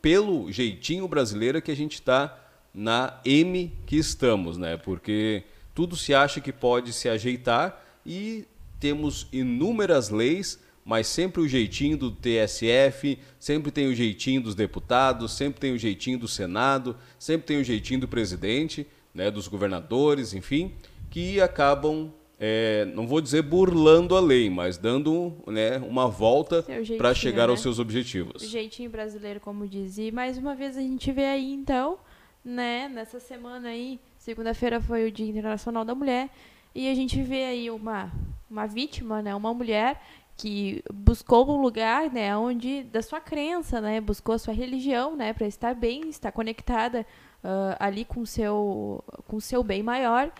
pelo jeitinho brasileiro que a gente está na M que estamos, né? Porque tudo se acha que pode se ajeitar e temos inúmeras leis, mas sempre o jeitinho do TSF, sempre tem o jeitinho dos deputados, sempre tem o jeitinho do Senado, sempre tem o jeitinho do presidente, né, dos governadores, enfim, que acabam, é, não vou dizer burlando a lei, mas dando né, uma volta para chegar né? aos seus objetivos. O jeitinho brasileiro, como diz. E mais uma vez a gente vê aí, então, né, nessa semana aí, segunda-feira foi o Dia Internacional da Mulher, e a gente vê aí uma uma vítima, né, uma mulher que buscou um lugar, né, onde da sua crença, né, buscou a sua religião, né, para estar bem, estar conectada uh, ali com seu com seu bem maior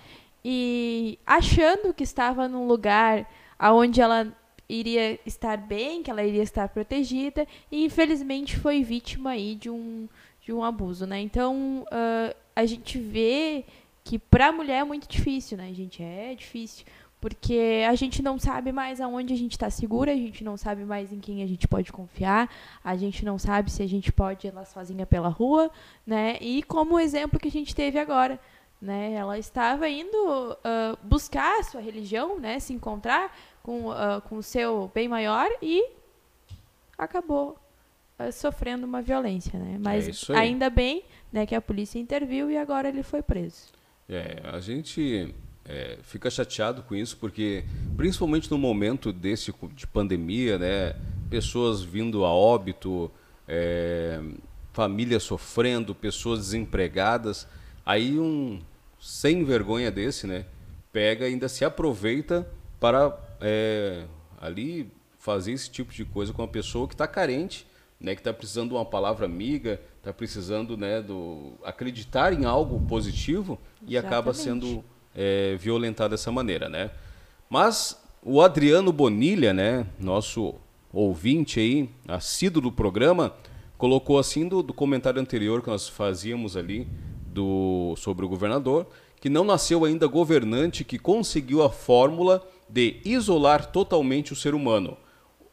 e achando que estava num lugar aonde ela iria estar bem, que ela iria estar protegida e infelizmente foi vítima aí de um de um abuso, né? Então uh, a gente vê que para a mulher é muito difícil, né, gente? É difícil porque a gente não sabe mais aonde a gente está segura, a gente não sabe mais em quem a gente pode confiar, a gente não sabe se a gente pode ir lá sozinha pela rua, né? E como o exemplo que a gente teve agora, né? Ela estava indo uh, buscar a sua religião, né? Se encontrar com, uh, com o seu bem maior e acabou uh, sofrendo uma violência, né? Mas é ainda bem, né, que a polícia interviu e agora ele foi preso. É, a gente é, fica chateado com isso, porque principalmente no momento desse de pandemia, né, pessoas vindo a óbito, é, sofrendo, pessoas desempregadas, aí um sem vergonha desse, né, pega e ainda se aproveita para é, ali fazer esse tipo de coisa com uma pessoa que está carente, né, que está precisando de uma palavra amiga, está precisando né, do acreditar em algo positivo e Exatamente. acaba sendo é, violentar dessa maneira, né? Mas o Adriano Bonilha, né, nosso ouvinte aí, assíduo do programa, colocou assim do, do comentário anterior que nós fazíamos ali do, sobre o governador, que não nasceu ainda governante que conseguiu a fórmula de isolar totalmente o ser humano.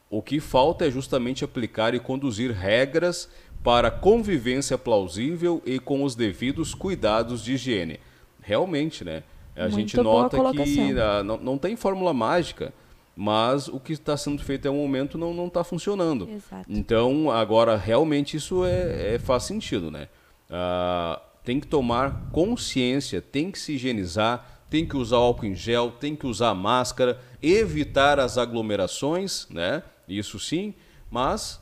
O que falta é justamente aplicar e conduzir regras para convivência plausível e com os devidos cuidados de higiene. Realmente, né? A Muito gente nota que uh, não, não tem fórmula mágica mas o que está sendo feito até o momento não está funcionando. Exato. Então, agora, realmente isso é, é faz sentido, né? Uh, tem que tomar consciência, tem que se higienizar, tem que usar álcool em gel, tem que usar máscara, evitar as aglomerações, né? Isso sim, mas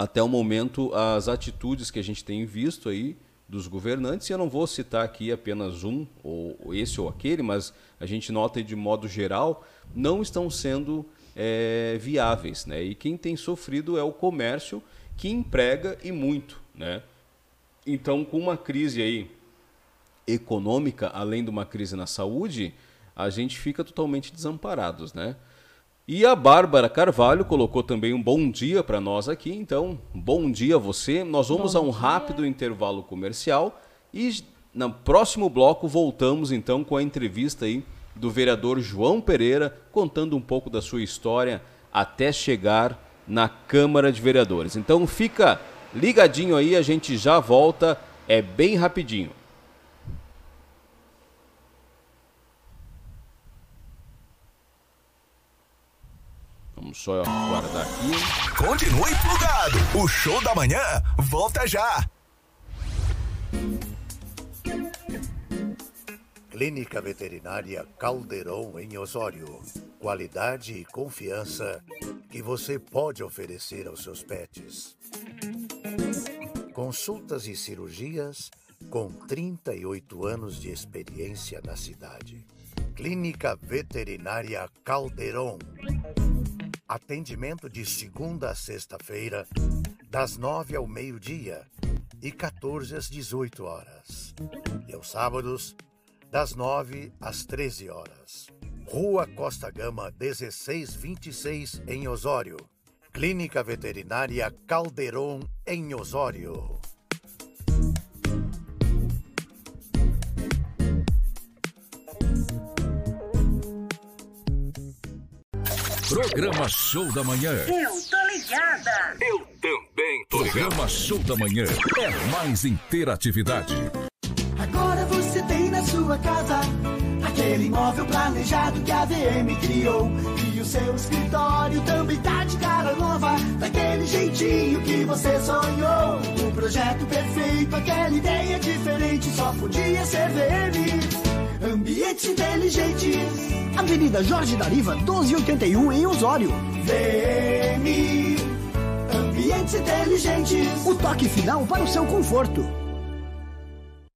até o momento as atitudes que a gente tem visto aí dos governantes, e eu não vou citar aqui apenas um, ou esse ou aquele, mas a gente nota de modo geral, não estão sendo é, viáveis. Né? E quem tem sofrido é o comércio, que emprega e muito. Né? Então, com uma crise aí econômica, além de uma crise na saúde, a gente fica totalmente desamparados, né? E a Bárbara Carvalho colocou também um bom dia para nós aqui. Então, bom dia a você. Nós vamos bom a um dia. rápido intervalo comercial e no próximo bloco voltamos então com a entrevista aí do vereador João Pereira contando um pouco da sua história até chegar na Câmara de Vereadores. Então fica ligadinho aí, a gente já volta, é bem rapidinho. Vamos só guardar aqui. Continue plugado. O show da manhã volta já. Clínica Veterinária Caldeirão em Osório. Qualidade e confiança que você pode oferecer aos seus pets. Consultas e cirurgias com 38 anos de experiência na cidade. Clínica Veterinária Caldeirão Atendimento de segunda a sexta-feira, das nove ao meio-dia e 14 às 18 horas. E aos sábados, das nove às 13 horas. Rua Costa Gama, 1626, em Osório. Clínica Veterinária Calderon, em Osório. Programa Show da Manhã. Eu tô ligada. Eu também tô Programa Show da Manhã é mais interatividade. Agora você tem na sua casa aquele imóvel planejado que a VM criou. E o seu escritório também tá de cara nova, daquele jeitinho que você sonhou. O projeto perfeito, aquela ideia diferente, só podia ser VM. Ambientes inteligentes. Avenida Jorge Dariva, 1281 em Osório. VM. Ambientes inteligentes. O toque final para o seu conforto.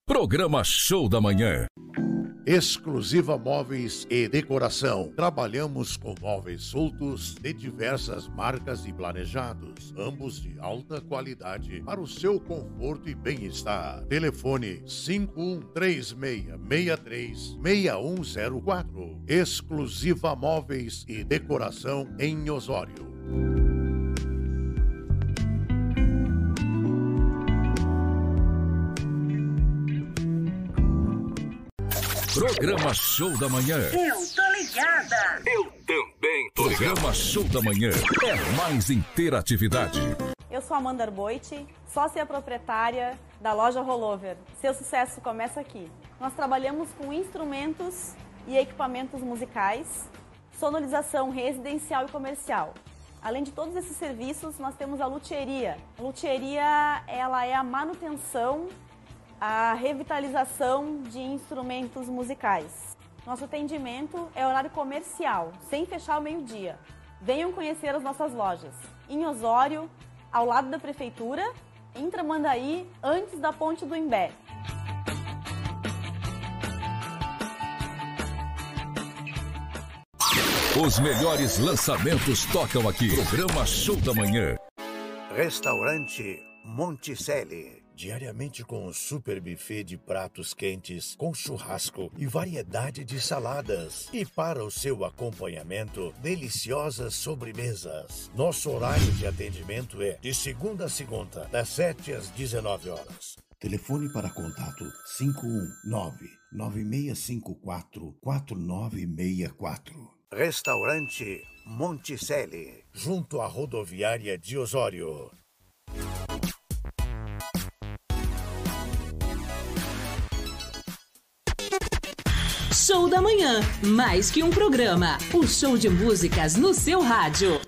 Programa Show da Manhã. Exclusiva Móveis e Decoração. Trabalhamos com móveis soltos de diversas marcas e planejados, ambos de alta qualidade para o seu conforto e bem-estar. Telefone 5136636104. Exclusiva Móveis e Decoração em Osório. Programa Show da Manhã. Eu tô ligada. Eu também tô Programa Show da Manhã é mais interatividade. Eu sou Amanda Arboite, sócia proprietária da loja Rollover. Seu sucesso começa aqui. Nós trabalhamos com instrumentos e equipamentos musicais, sonorização residencial e comercial. Além de todos esses serviços, nós temos a luthieria. A luthieria, ela é a manutenção a revitalização de instrumentos musicais. Nosso atendimento é horário comercial, sem fechar ao meio-dia. Venham conhecer as nossas lojas. Em Osório, ao lado da prefeitura, em Tramandaí, antes da ponte do Imbé. Os melhores lançamentos tocam aqui. Programa Show da Manhã. Restaurante Monticelli diariamente com um super buffet de pratos quentes, com churrasco e variedade de saladas. E para o seu acompanhamento, deliciosas sobremesas. Nosso horário de atendimento é de segunda a segunda, das 7 às 19 horas. Telefone para contato 519-9654-4964. Restaurante Monticelli, junto à rodoviária de Osório. Show da Manhã, mais que um programa. O show de músicas no seu rádio.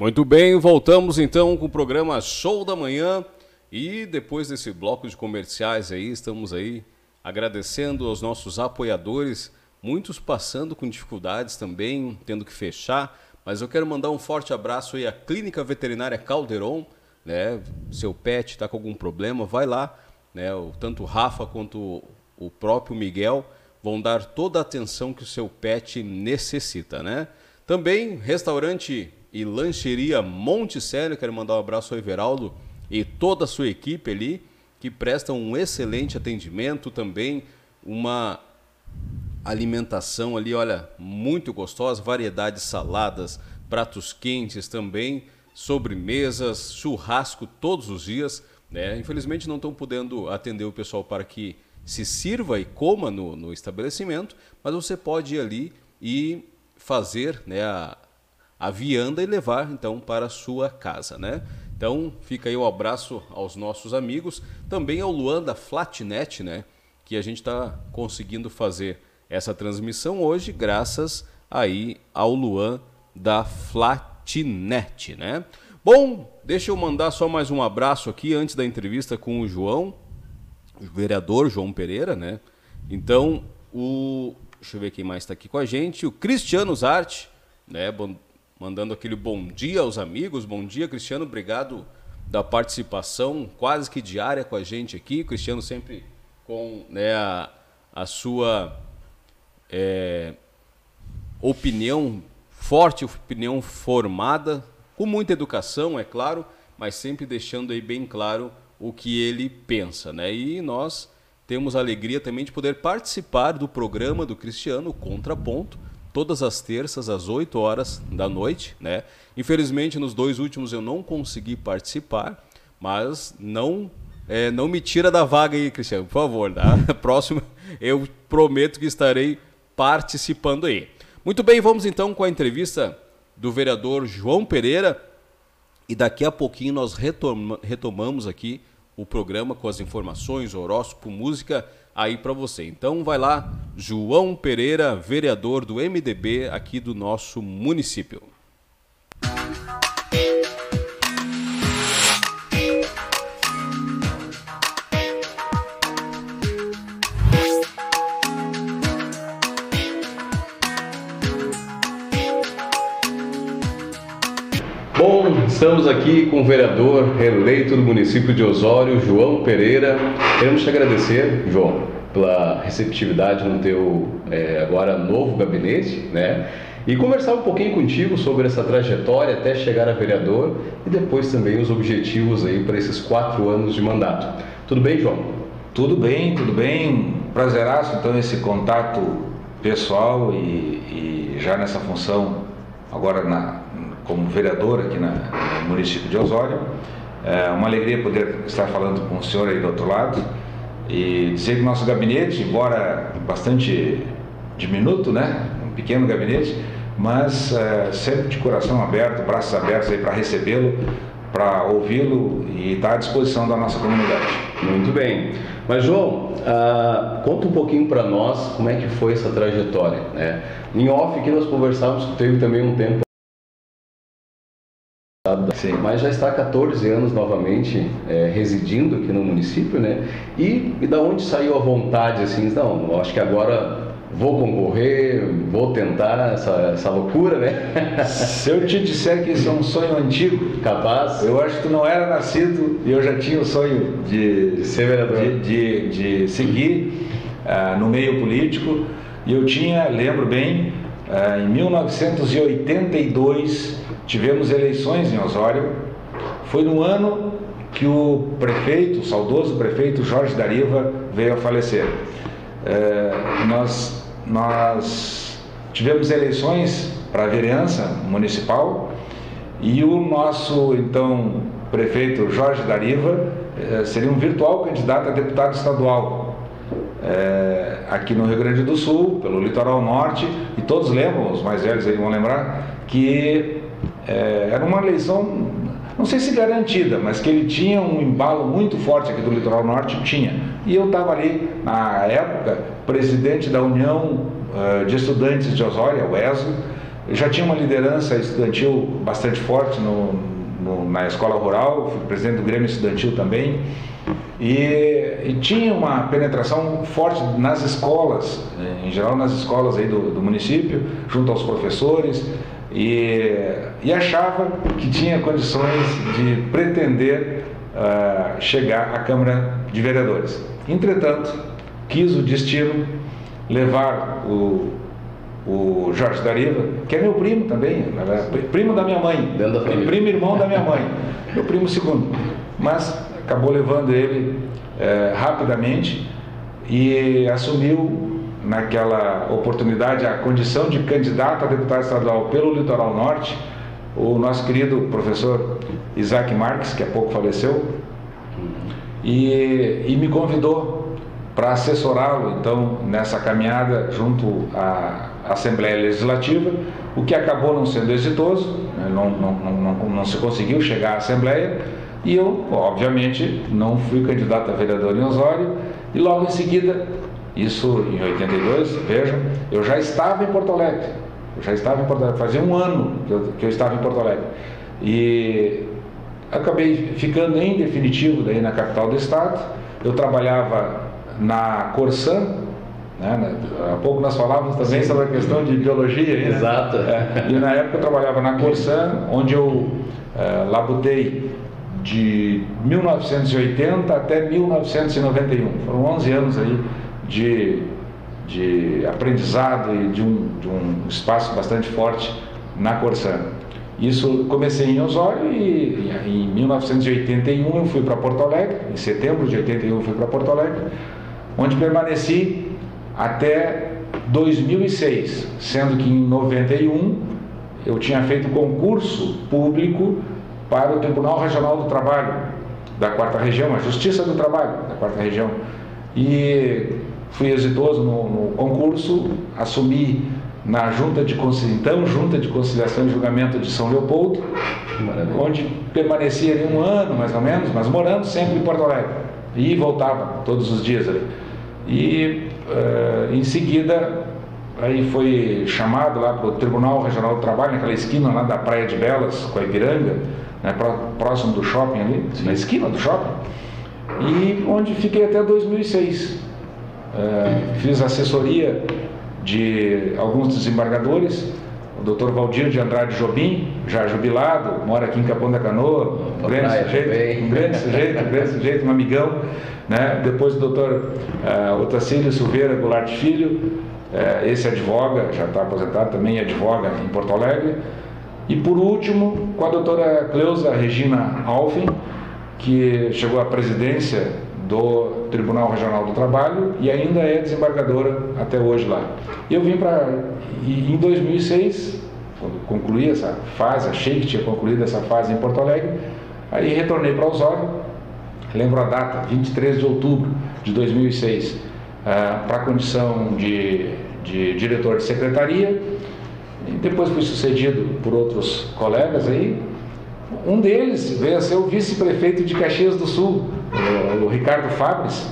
Muito bem, voltamos então com o programa Show da Manhã. E depois desse bloco de comerciais aí, estamos aí agradecendo aos nossos apoiadores, muitos passando com dificuldades também, tendo que fechar. Mas eu quero mandar um forte abraço aí à Clínica Veterinária Calderon, né? Seu pet está com algum problema, vai lá, né? Tanto o Rafa quanto o próprio Miguel vão dar toda a atenção que o seu pet necessita, né? Também restaurante e lancheria Monticello, quero mandar um abraço ao Everaldo e toda a sua equipe ali, que prestam um excelente atendimento também, uma alimentação ali, olha, muito gostosa, variedade de saladas, pratos quentes também, sobremesas, churrasco todos os dias, né? Infelizmente não estão podendo atender o pessoal para que se sirva e coma no, no estabelecimento, mas você pode ir ali e fazer né, a, a vianda e levar então para a sua casa, né? Então fica aí o um abraço aos nossos amigos, também ao Luan da Flatnet, né? Que a gente está conseguindo fazer essa transmissão hoje graças aí ao Luan da Flatnet, né? Bom, deixa eu mandar só mais um abraço aqui antes da entrevista com o João, vereador João Pereira, né? Então, o. Deixa eu ver quem mais está aqui com a gente. O Cristiano Zarte, né? Mandando aquele bom dia aos amigos. Bom dia, Cristiano. Obrigado da participação quase que diária com a gente aqui. O Cristiano sempre com né, a, a sua é, opinião forte, opinião formada, com muita educação, é claro, mas sempre deixando aí bem claro o que ele pensa, né? E nós temos a alegria também de poder participar do programa do Cristiano Contraponto, todas as terças às 8 horas da noite, né? Infelizmente nos dois últimos eu não consegui participar, mas não é, não me tira da vaga aí, Cristiano, por favor, tá? <laughs> Próximo eu prometo que estarei participando aí. Muito bem, vamos então com a entrevista do vereador João Pereira, e daqui a pouquinho nós retoma, retomamos aqui o programa com as informações, horóscopo, música aí para você. Então vai lá, João Pereira, vereador do MDB aqui do nosso município. Estamos aqui com o vereador eleito do município de Osório, João Pereira. Queremos te agradecer, João, pela receptividade no teu é, agora novo gabinete, né? E conversar um pouquinho contigo sobre essa trajetória até chegar a vereador e depois também os objetivos aí para esses quatro anos de mandato. Tudo bem, João? Tudo bem, tudo bem. Prazeraço então esse contato pessoal e, e já nessa função agora na, como vereador aqui na, no município de Osório. É uma alegria poder estar falando com o senhor aí do outro lado e dizer que nosso gabinete, embora bastante diminuto, né, um pequeno gabinete, mas é, sempre de coração aberto, braços abertos aí para recebê-lo, para ouvi-lo e estar à disposição da nossa comunidade. Muito bem. Mas João, uh, conta um pouquinho para nós como é que foi essa trajetória. Né? Em off que nós conversávamos, teve também um tempo Sim. mas já está há 14 anos novamente é, residindo aqui no município, né? E, e da onde saiu a vontade, assim, não, acho que agora vou concorrer, vou tentar essa, essa loucura, né? <laughs> Se eu te disser que isso é um sonho antigo, capaz, eu acho que tu não era nascido e eu já tinha o sonho de, de ser vereador, de, de, de seguir uh, no meio político. E eu tinha, lembro bem, uh, em 1982 tivemos eleições em Osório. Foi no ano que o prefeito, o saudoso prefeito Jorge Dariva, veio a falecer. É, nós, nós tivemos eleições para a vereança municipal e o nosso então prefeito Jorge Dariva eh, seria um virtual candidato a deputado estadual eh, aqui no Rio Grande do Sul, pelo litoral norte, e todos lembram, os mais velhos aí vão lembrar, que eh, era uma eleição, não sei se garantida, mas que ele tinha um embalo muito forte aqui do litoral norte, tinha. E eu estava ali, na época, presidente da União de Estudantes de Osória, o ESO, já tinha uma liderança estudantil bastante forte no, no, na escola rural, fui presidente do Grêmio Estudantil também, e, e, tinha uma penetração forte nas escolas, em geral nas escolas aí do, do município, junto aos professores, e, e, achava que tinha condições de pretender uh, chegar à Câmara de Vereadores. Entretanto, quis o destino levar o o Jorge Dariva, que é meu primo também, primo da minha mãe, primo irmão da minha mãe, meu primo segundo. Mas acabou levando ele é, rapidamente e assumiu naquela oportunidade a condição de candidato a deputado estadual pelo Litoral Norte, o nosso querido professor Isaac Marques, que há pouco faleceu, e, e me convidou para assessorá-lo então nessa caminhada junto à Assembleia Legislativa, o que acabou não sendo exitoso, né? não, não, não, não, se conseguiu chegar à Assembleia, e eu, obviamente, não fui candidato a vereador em Osório, e logo em seguida, isso em 82, vejam, eu já estava em Porto Alegre, eu já estava em Porto Alegre, fazia um ano que eu, que eu estava em Porto Alegre, e acabei ficando em definitivo daí na capital do estado, eu trabalhava na Corsan, né? Há pouco nós falávamos também Sim. sobre a questão de ideologia. Né? Exato. É, e na época eu trabalhava na Corsan, onde eu é, labutei de 1980 até 1991. Foram 11 anos aí de, de aprendizado e de um, de um espaço bastante forte na Corsan. Isso comecei em Osório e em 1981 eu fui para Porto Alegre, em setembro de 81 eu fui para Porto Alegre, onde permaneci até 2006, sendo que em 91 eu tinha feito concurso público para o Tribunal Regional do Trabalho da Quarta Região, a Justiça do Trabalho da Quarta Região. E fui exitoso no, no concurso, assumi na Junta de então Junta de Conciliação e Julgamento de São Leopoldo, Maravilha. onde permanecia ali um ano mais ou menos, mas morando sempre em Porto Alegre. E voltava todos os dias ali. E uh, em seguida, aí foi chamado lá para o Tribunal Regional do Trabalho, naquela esquina lá da Praia de Belas, com a Ipiranga, né, próximo do shopping ali, Sim. na esquina do shopping, e onde fiquei até 2006. Eh, fiz assessoria de alguns desembargadores, o doutor Valdir de Andrade Jobim, já jubilado, mora aqui em Capão da Canoa, um grande, sujeito, um grande sujeito, um grande sujeito, um amigão. Né? Depois o doutor uh, Otacílio Silveira Goulart Filho, uh, esse advoga, já está aposentado também, advoga em Porto Alegre. E por último, com a doutora Cleusa Regina Alfen, que chegou à presidência do Tribunal Regional do Trabalho e ainda é desembargadora até hoje lá. Eu vim para. Em 2006, quando concluí essa fase, achei que tinha concluído essa fase em Porto Alegre, aí retornei para Osório lembro a data, 23 de outubro de 2006, uh, para a condição de, de diretor de secretaria. E depois fui sucedido por outros colegas aí. Um deles veio a ser o vice-prefeito de Caxias do Sul, o, Ricardo Fabres,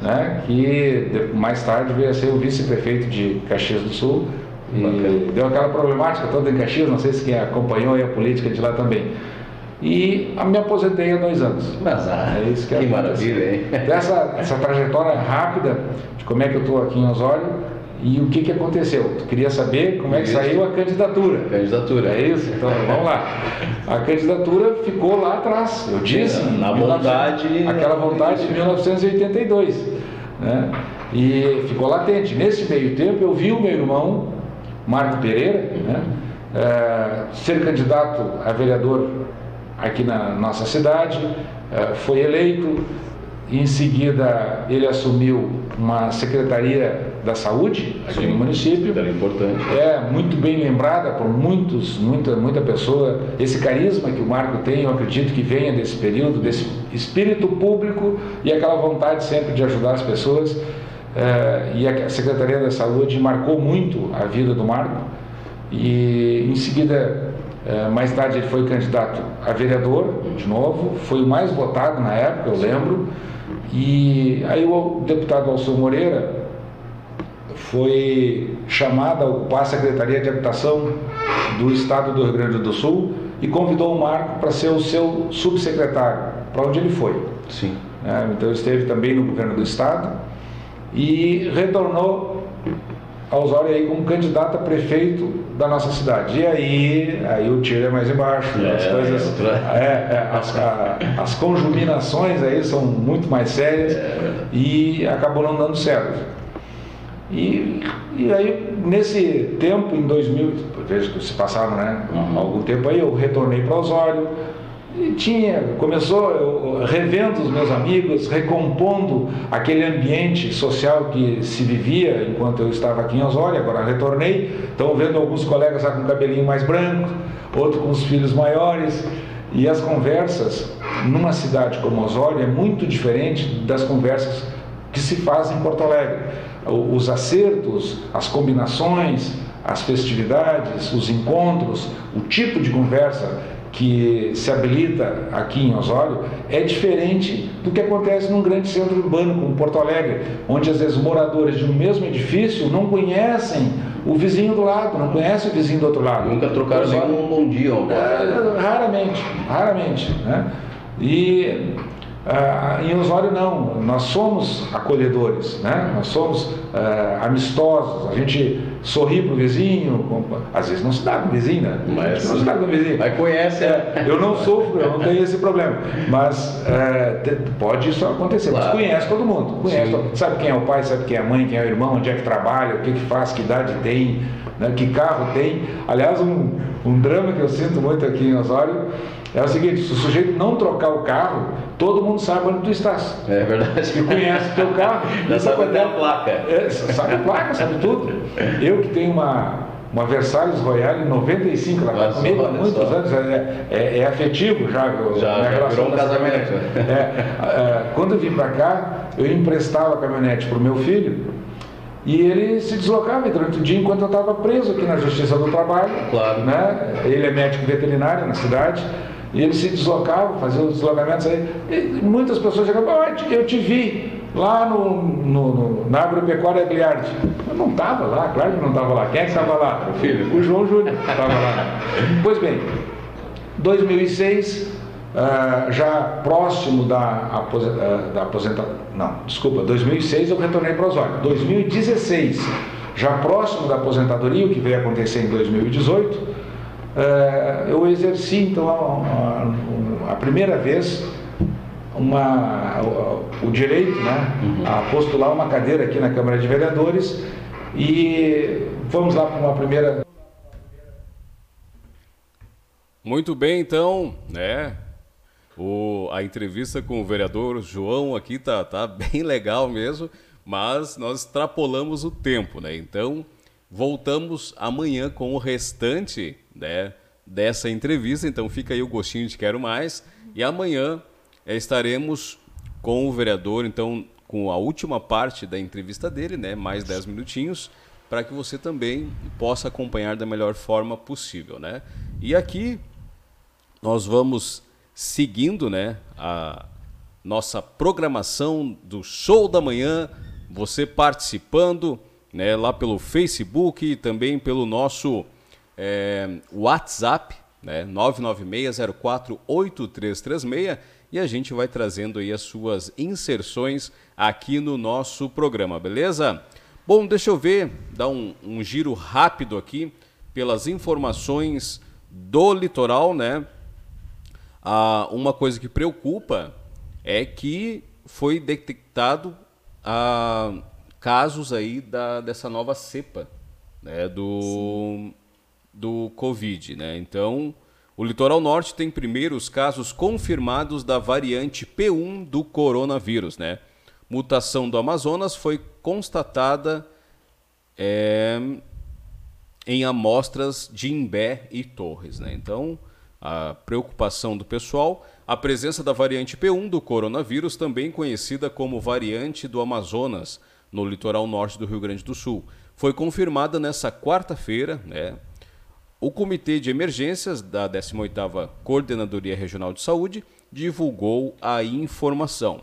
né, que mais tarde veio a ser o vice-prefeito de Caxias do Sul. E Bacana. deu aquela problemática toda em Caxias, não sei se quem acompanhou a política de lá também e me aposentei há dois anos. Mas ah, é isso que, que maravilha, hein? Dessa essa trajetória rápida de como é que eu estou aqui em Osório e o que, que aconteceu. Tu queria saber como é que isso. saiu a candidatura. Candidatura. É isso? Então vamos lá. A candidatura ficou lá atrás. Eu disse. É, na vontade. Aquela vontade de 1982. Né? E ficou latente. Nesse meio tempo eu vi o meu irmão, Marco Pereira, né? é, ser candidato a vereador aqui na nossa cidade, eh, foi eleito, em seguida ele assumiu uma secretaria da saúde aqui Sim, no município. Era importante. É muito bem lembrada por muitos, muita, muita pessoa. Esse carisma que o Marco tem, eu acredito que venha desse período, desse espírito público e aquela vontade sempre de ajudar as pessoas. É, e a Secretaria da Saúde marcou muito a vida do Marco. E em seguida, é, mais tarde, ele foi candidato a vereador de novo, foi o mais votado na época, eu lembro. E aí o deputado Alceu Moreira foi chamado a ocupar a Secretaria de Habitação do Estado do Rio Grande do Sul e convidou o Marco para ser o seu subsecretário, para onde ele foi. Sim. É, então esteve também no governo do Estado e retornou a Osório aí como candidato a prefeito da nossa cidade. E aí, aí o tiro é mais embaixo, É, as coisas, outra- é, é, as, a- as conjuminações aí são muito mais sérias e acabou não dando certo. E, e aí, nesse tempo, em 2000, veja que se passaram né, algum tempo aí, eu retornei para Osório, e tinha, começou eu, revendo os meus amigos, recompondo aquele ambiente social que se vivia enquanto eu estava aqui em Osório, agora retornei, estão vendo alguns colegas já com cabelinho mais branco, outros com os filhos maiores, e as conversas numa cidade como Osório é muito diferente das conversas que se fazem em Porto Alegre. Os acertos, as combinações, as festividades, os encontros, o tipo de conversa que se habilita aqui em Osório é diferente do que acontece num grande centro urbano como Porto Alegre, onde às vezes moradores de um mesmo edifício não conhecem o vizinho do lado, não conhecem o vizinho do outro lado. Nunca trocaram Osório- nenhum bom dia, um é, raramente, raramente. Né? E ah, em Osório não, nós somos acolhedores, né? nós somos ah, amistosos, a gente sorri para o vizinho, às vezes não se dá com o vizinho, né? Mas- não se dá com o vizinho. Mas conhece, É, eu não sofro, eu não tenho esse problema, mas é, pode isso acontecer, mas Claro. conhece todo mundo, conhece, todo- sabe quem é o pai, sabe quem é a mãe, quem é o irmão, onde é que trabalha, o que, que faz, que idade tem, né, que carro tem. Aliás, um, um drama que eu sinto muito aqui em Osório é o seguinte, se o sujeito não trocar o carro, todo mundo sabe onde tu estás. É verdade. Que conhece o teu carro. <laughs> Já sabe até a placa. É, sabe a placa, sabe tudo. Eu que tenho uma, uma Versalhes Royale em 95, ela está Mas comigo há muitos só. anos, é, é- é afetivo já. Já- já virou um casamento. É, é, quando eu vim para cá, eu emprestava a caminhonete para o meu filho e ele se deslocava durante o dia enquanto eu estava preso aqui na Justiça do Trabalho. Claro. Né? Ele é médico veterinário na cidade. E ele se deslocava, fazia os deslocamentos aí. E muitas pessoas chegavam, "Ah, eu te vi lá no, no- no- na agropecuária Agliardi. Eu não estava lá, claro que não estava lá. Quem é que estava lá? O filho. O João Júnior estava lá. Pois bem, 2006, ah, já próximo da, apose- ah, da aposentadoria. Não, desculpa, 2006 eu retornei para Osório. 2016, já próximo da aposentadoria, o que veio acontecer em 2018, ah, eu exerci então a, a- a primeira vez uma, o, o direito né, a postular uma cadeira aqui na Câmara de Vereadores e vamos lá para uma primeira Muito bem, então, né? O, a entrevista com o vereador João aqui tá, tá bem <laughs> legal mesmo, mas nós extrapolamos o tempo, né? Então, voltamos amanhã com o restante né, dessa entrevista. Então, fica aí o gostinho de quero mais. E amanhã eh, estaremos com o vereador, então, com a última parte da entrevista dele, né? Mais 10 minutinhos, para que você também possa acompanhar da melhor forma possível, né? E aqui nós vamos seguindo né, a nossa programação do Show da Manhã, você participando né, lá pelo Facebook e também pelo nosso eh, WhatsApp, né, 996048336 e a gente vai trazendo aí as suas inserções aqui no nosso programa, beleza? Bom, deixa eu ver, dar um, um giro rápido aqui pelas informações do litoral, né? Ah, uma coisa que preocupa é que foi detectado ah, casos aí da, dessa nova cepa né, do, do Covid. Né? Então, O litoral norte tem primeiros casos confirmados da variante P1 do coronavírus, né? Mutação do Amazonas foi constatada é, em amostras de Imbé e Torres, né? Então, a preocupação do pessoal, a presença da variante P1 do coronavírus, também conhecida como variante do Amazonas, no litoral norte do Rio Grande do Sul, foi confirmada nessa quarta-feira, né? O Comitê de Emergências da 18ª Coordenadoria Regional de Saúde divulgou a informação.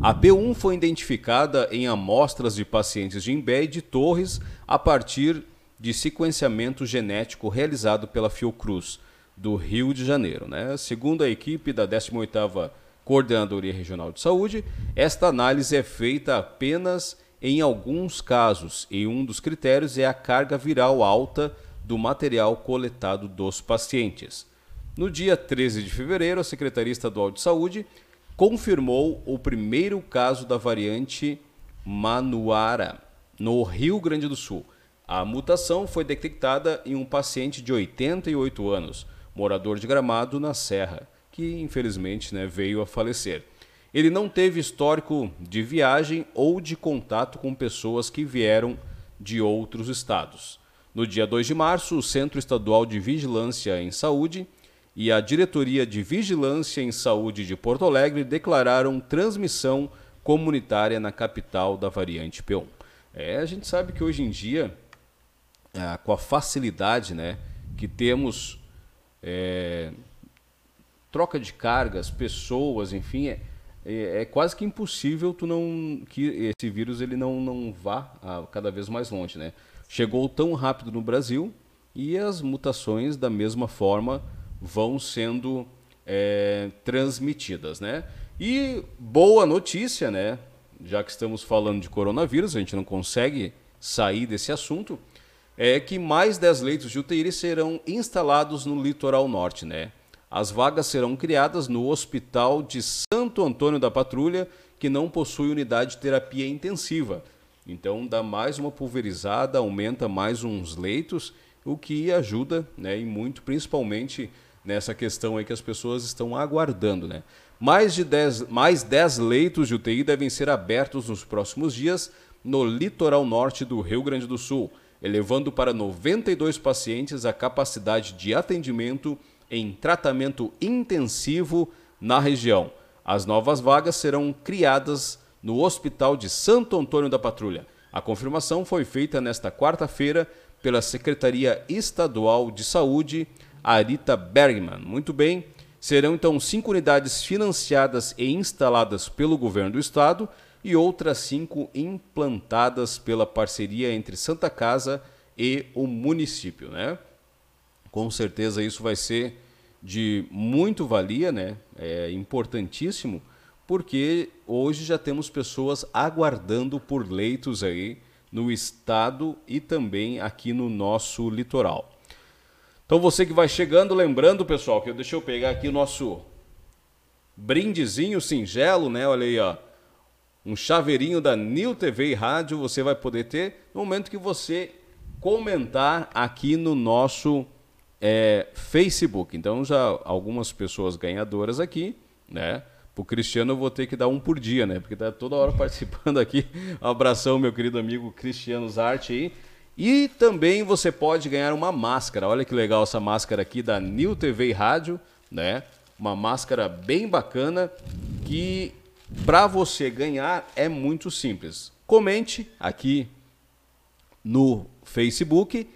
A P1 foi identificada em amostras de pacientes de Imbé e de Torres a partir de sequenciamento genético realizado pela Fiocruz do Rio de Janeiro. Né? Segundo a equipe da 18ª Coordenadoria Regional de Saúde, esta análise é feita apenas em alguns casos e um dos critérios é a carga viral alta do material coletado dos pacientes. No dia 13 de fevereiro, a Secretaria Estadual de Saúde confirmou o primeiro caso da variante Manuara, no Rio Grande do Sul. A mutação foi detectada em um paciente de 88 anos, morador de Gramado, na Serra, que infelizmente né, veio a falecer. Ele não teve histórico de viagem ou de contato com pessoas que vieram de outros estados. No dia 2 de março, o Centro Estadual de Vigilância em Saúde e a Diretoria de Vigilância em Saúde de Porto Alegre declararam transmissão comunitária na capital da variante P1. É, a gente sabe que hoje em dia, é, com a facilidade né, que temos, é, troca de cargas, pessoas, enfim, é, é, é, quase que impossível tu não que esse vírus ele não, não vá a, cada vez mais longe, né? chegou tão rápido no Brasil e as mutações da mesma forma vão sendo é, transmitidas, né? E boa notícia, né? Já que estamos falando de coronavírus, a gente não consegue sair desse assunto, é que mais 10 leitos de UTI serão instalados no litoral norte, né? As vagas serão criadas no Hospital de Santo Antônio da Patrulha, que não possui unidade de terapia intensiva. Então dá mais uma pulverizada, aumenta mais uns leitos, o que ajuda, né, e muito, principalmente nessa questão aí que as pessoas estão aguardando, né? Mais de 10, mais 10 leitos de UTI devem ser abertos nos próximos dias no litoral norte do Rio Grande do Sul, elevando para 92 pacientes a capacidade de atendimento em tratamento intensivo na região. As novas vagas serão criadas no Hospital de Santo Antônio da Patrulha. A confirmação foi feita nesta quarta-feira pela Secretaria Estadual de Saúde, Arita Bergman. Muito bem, serão então cinco unidades financiadas e instaladas pelo governo do estado e outras cinco implantadas pela parceria entre Santa Casa e o município, né? Com certeza isso vai ser de muito valia, né? É importantíssimo porque hoje já temos pessoas aguardando por leitos aí no estado e também aqui no nosso litoral. Então você que vai chegando, lembrando, pessoal, que eu deixa eu pegar aqui o nosso brindezinho singelo, né? Olha aí, ó. Um chaveirinho da New TV e Rádio você vai poder ter no momento que você comentar aqui no nosso é, Facebook. Então já algumas pessoas ganhadoras aqui, né? O Cristiano eu vou ter que dar um por dia, né? Porque tá toda hora participando aqui. Um <laughs> abração, meu querido amigo Cristiano Zarte aí. E também você pode ganhar uma máscara. Olha que legal essa máscara aqui da New TV Rádio, né? Uma máscara bem bacana que para você ganhar é muito simples. Comente aqui no Facebook,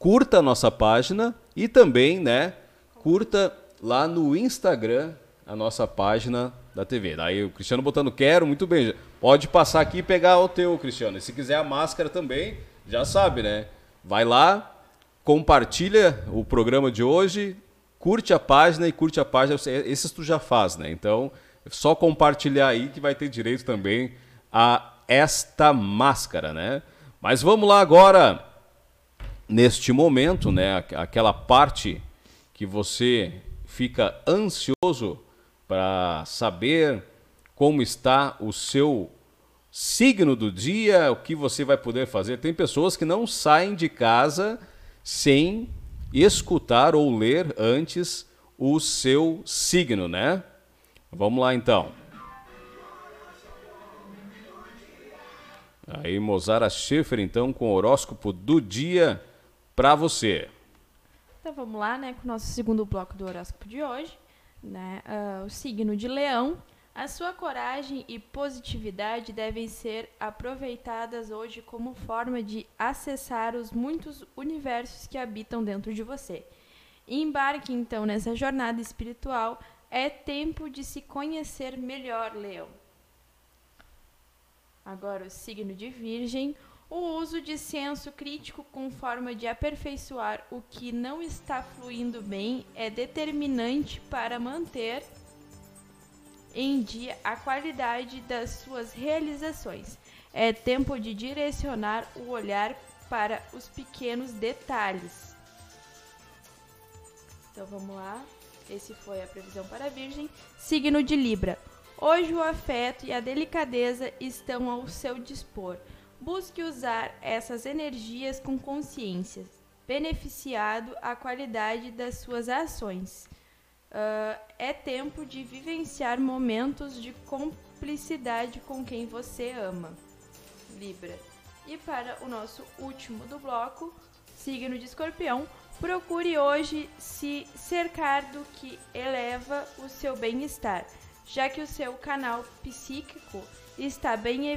curta a nossa página e também, né, curta lá no Instagram a nossa página da TV. Daí o Cristiano botando quero, muito bem. Pode passar aqui e pegar o teu, Cristiano. E se quiser a máscara também, já sabe, né? Vai lá, compartilha o programa de hoje, curte a página e curte a página. Esses tu já faz, né? Então, é só compartilhar aí que vai ter direito também a esta máscara, né? Mas vamos lá agora, neste momento, né? Aquela parte que você fica ansioso para saber como está o seu signo do dia, o que você vai poder fazer. Tem pessoas que não saem de casa sem escutar ou ler antes o seu signo, né? Vamos lá então. Aí, Mozara Schaefer, então, com o horóscopo do dia para você. Então vamos lá, né, com o nosso segundo bloco do horóscopo de hoje, né? Uh, o signo de Leão. A sua coragem e positividade devem ser aproveitadas hoje como forma de acessar os muitos universos que habitam dentro de você. Embarque então nessa jornada espiritual. É tempo de se conhecer melhor, Leão. Agora, o signo de Virgem. O uso de senso crítico com forma de aperfeiçoar o que não está fluindo bem é determinante para manter em dia a qualidade das suas realizações. É tempo de direcionar o olhar para os pequenos detalhes. Então vamos lá. Esse foi a previsão para a Virgem. Signo de Libra. Hoje o afeto e a delicadeza estão ao seu dispor. Busque usar essas energias com consciência, beneficiado a qualidade das suas ações. Uh, é tempo de vivenciar momentos de cumplicidade com quem você ama. Libra. E para o nosso último do bloco, signo de escorpião, procure hoje se cercar do que eleva o seu bem-estar já que o seu canal psíquico está bem,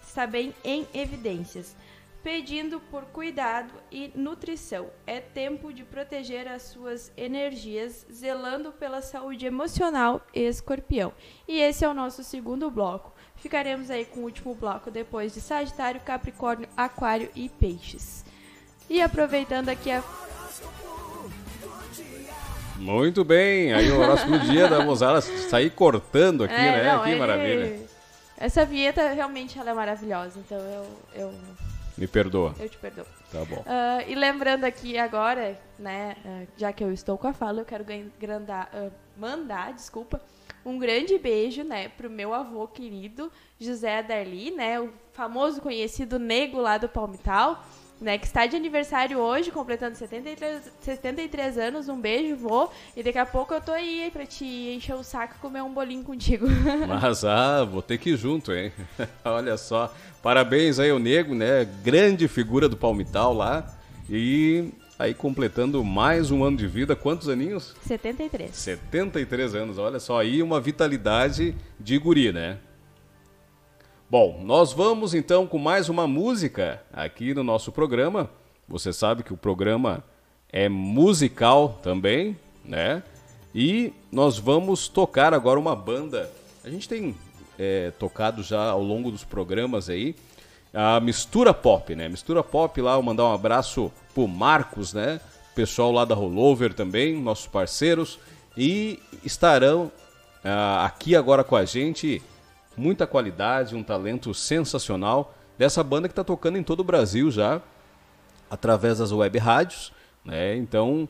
está bem em evidências, pedindo por cuidado e nutrição. É tempo de proteger as suas energias, zelando pela saúde emocional escorpião. E esse é o nosso segundo bloco. Ficaremos aí com o último bloco depois de Sagitário, Capricórnio, Aquário e Peixes. E aproveitando aqui a muito bem, aí o horóscopo do dia da Mozara sair cortando aqui, é, né? Não, que maravilha. Essa vinheta realmente ela é maravilhosa, então eu, eu... Me perdoa. Eu te perdoo. Tá bom. Uh, e lembrando aqui agora, né, uh, já que eu estou com a fala, eu quero grandar, uh, mandar, desculpa, um grande beijo, né, pro meu avô querido, José Darli, né, o famoso conhecido nego lá do Palmital né, que está de aniversário hoje, completando 73, 73 anos. Um beijo, vô. E daqui a pouco eu tô aí pra te encher o saco e comer um bolinho contigo. <laughs> Mas, ah, vou ter que ir junto, hein? <laughs> Olha só. Parabéns aí ao Nego, né? Grande figura do Palmital lá. E aí completando mais um ano de vida. Quantos aninhos? 73. 73 anos, olha só. Aí uma vitalidade de guri, né? Bom, nós vamos então com mais uma música aqui no nosso programa. Você sabe que o programa é musical também, né? E nós vamos tocar agora uma banda. A gente tem é, tocado já ao longo dos programas aí a Mistura Pop, né? Mistura Pop lá, eu mandar um abraço pro Marcos, né? Pessoal lá da Rollover também, nossos parceiros. E estarão uh, aqui agora com a gente muita qualidade, um talento sensacional dessa banda que está tocando em todo o Brasil já, através das web rádios. Né? Então,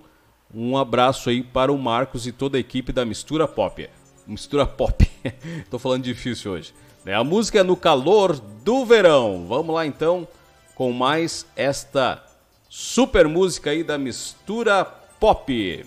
um abraço aí para o Marcos e toda a equipe da Mistura Pop. Mistura Pop, <laughs> estou falando difícil hoje. Né? A música é no calor do verão. Vamos lá então com mais esta super música aí da Mistura Pop.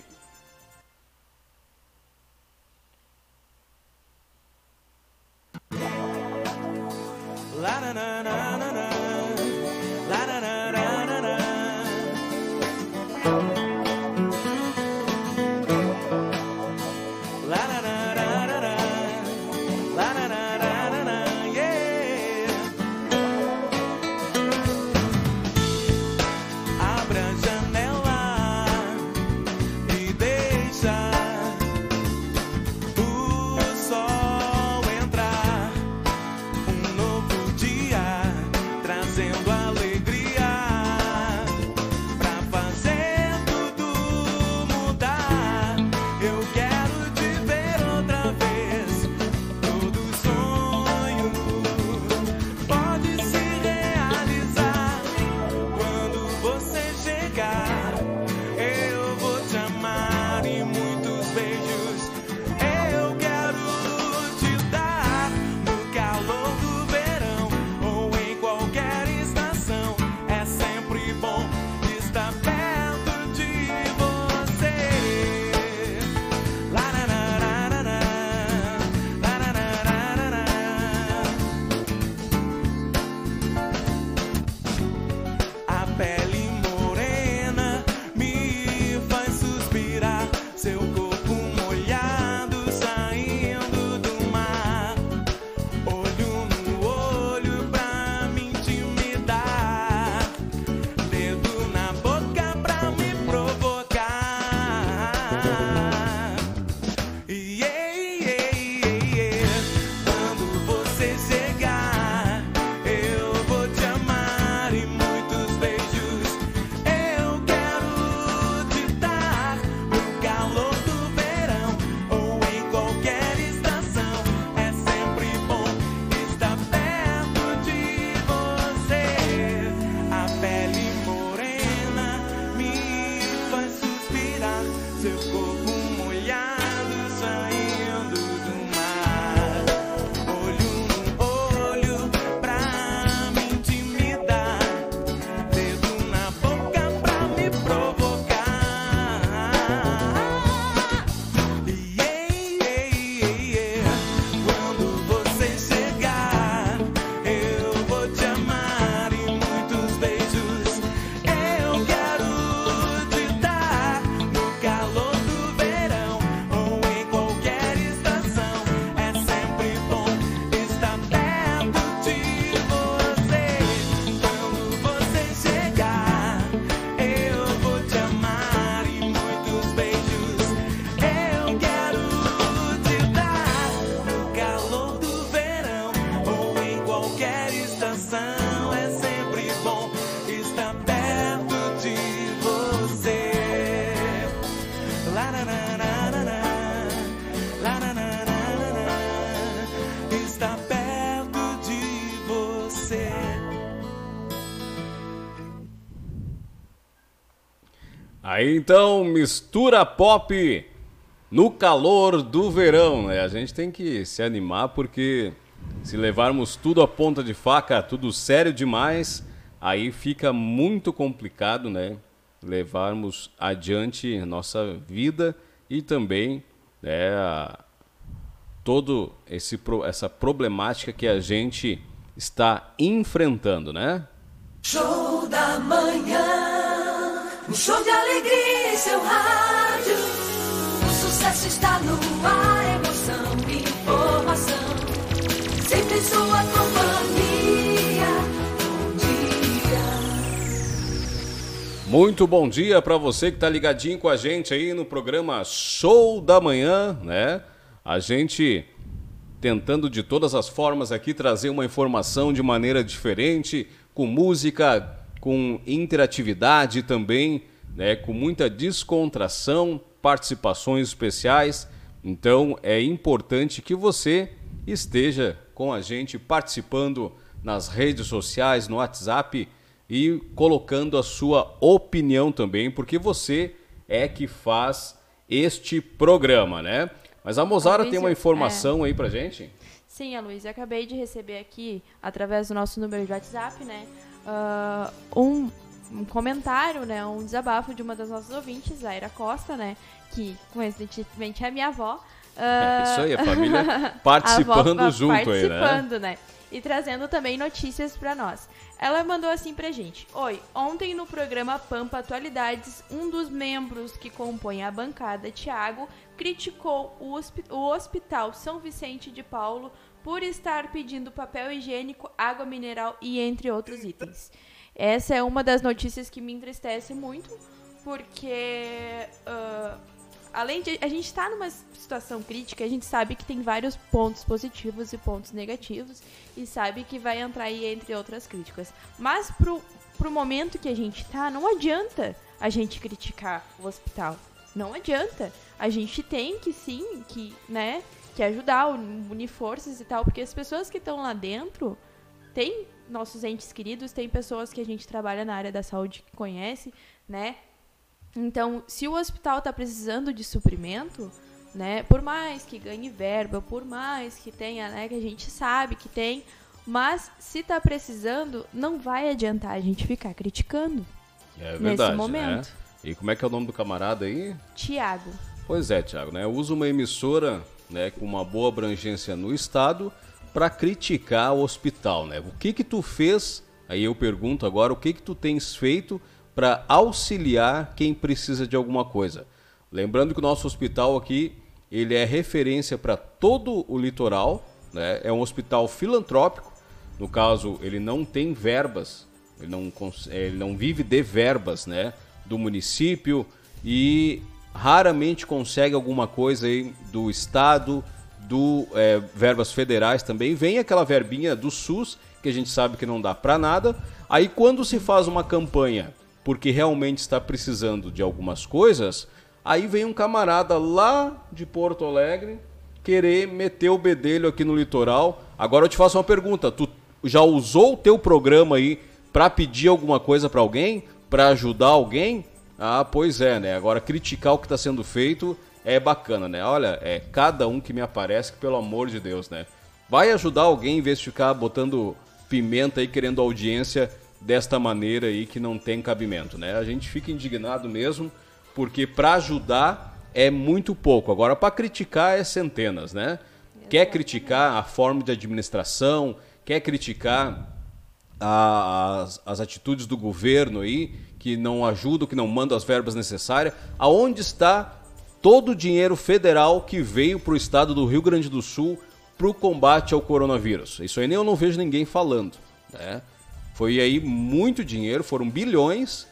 você. Aí então, mistura pop no calor do verão, né? A gente tem que se animar porque se levarmos tudo à ponta de faca, tudo sério demais, aí fica muito complicado, né? Levarmos adiante nossa vida e também né, todo esse essa problemática que a gente está enfrentando, né? Show da manhã, um show de alegria em seu rádio. O sucesso está no ar, emoção informação. Sempre em sua companhia. Bom dia. Muito bom dia para você que está ligadinho com a gente aí no programa Show da Manhã, né? A gente tentando de todas as formas aqui trazer uma informação de maneira diferente, com música, com interatividade também, né? Com muita descontração, participações especiais. Então é importante que você esteja com a gente participando nas redes sociais, no WhatsApp e colocando a sua opinião também, porque você é que faz este programa, né? Mas a Mozara tem uma informação aí pra gente. Sim, Aloysio, eu acabei de receber aqui, através do nosso número de WhatsApp, né, ah, um, um comentário, né, um desabafo de uma das nossas ouvintes, a Ira Costa, né, que coincidentemente é minha avó. Ah, É isso aí, a família <laughs> a participando avó junto aí, né? participando, né? E trazendo também notícias pra nós. Ela mandou assim pra gente: Oi, ontem no programa Pampa Atualidades, um dos membros que compõe a bancada, Tiago, criticou o, hospi- o Hospital São Vicente de Paulo por estar pedindo papel higiênico, água mineral e entre outros itens. Essa é uma das notícias que me entristece muito, porque ah, além de a gente estar numa situação crítica, a gente sabe que tem vários pontos positivos e pontos negativos e sabe que vai entrar aí entre outras críticas. Mas pro, pro momento que a gente tá, não adianta a gente criticar o hospital. Não adianta. A gente tem que sim, que, né, que ajudar, unir forças e tal, porque as pessoas que estão lá dentro tem nossos entes queridos, tem pessoas que a gente trabalha na área da saúde que conhece, né? Então, se o hospital está precisando de suprimento, né, por mais que ganhe verba, por mais que tenha, né, que a gente sabe que tem, mas se está precisando, não vai adiantar a gente ficar criticando. É nesse verdade, momento. né? E como é que é o nome do camarada aí? Tiago. Pois é, Thiago, né? Usa uma emissora né, com uma boa abrangência no estado para criticar o hospital, né? O que que tu fez? Aí eu pergunto agora, o que que tu tens feito para auxiliar quem precisa de alguma coisa? Lembrando que o nosso hospital aqui, ele é referência para todo o litoral, né? É um hospital filantrópico. No caso, ele não tem verbas, ele não, cons- ele não vive de verbas, né? Do município e raramente consegue alguma coisa aí do estado, do é, verbas federais também. Vem aquela verbinha do SUS que a gente sabe que não dá para nada. Aí quando se faz uma campanha porque realmente está precisando de algumas coisas, aí vem um camarada lá de Porto Alegre querer meter o bedelho aqui no litoral. Agora eu te faço uma pergunta, tu já usou o teu programa aí para pedir alguma coisa para alguém, para ajudar alguém? Ah, pois é, né? Agora criticar o que está sendo feito é bacana, né? Olha, é cada um que me aparece, que pelo amor de Deus, né? Vai ajudar alguém em vez de ficar botando pimenta aí querendo audiência desta maneira aí que não tem cabimento, né? A gente fica indignado mesmo, porque para ajudar é muito pouco. Agora para criticar é centenas, né? Quer criticar a forma de administração, quer criticar a- as, as atitudes do governo aí, que não ajudam, que não mandam as verbas necessárias. Aonde está todo o dinheiro federal que veio para o estado do Rio Grande do Sul para o combate ao coronavírus? Isso aí nem eu não vejo ninguém falando. Né? Foi aí muito dinheiro, foram bilhões,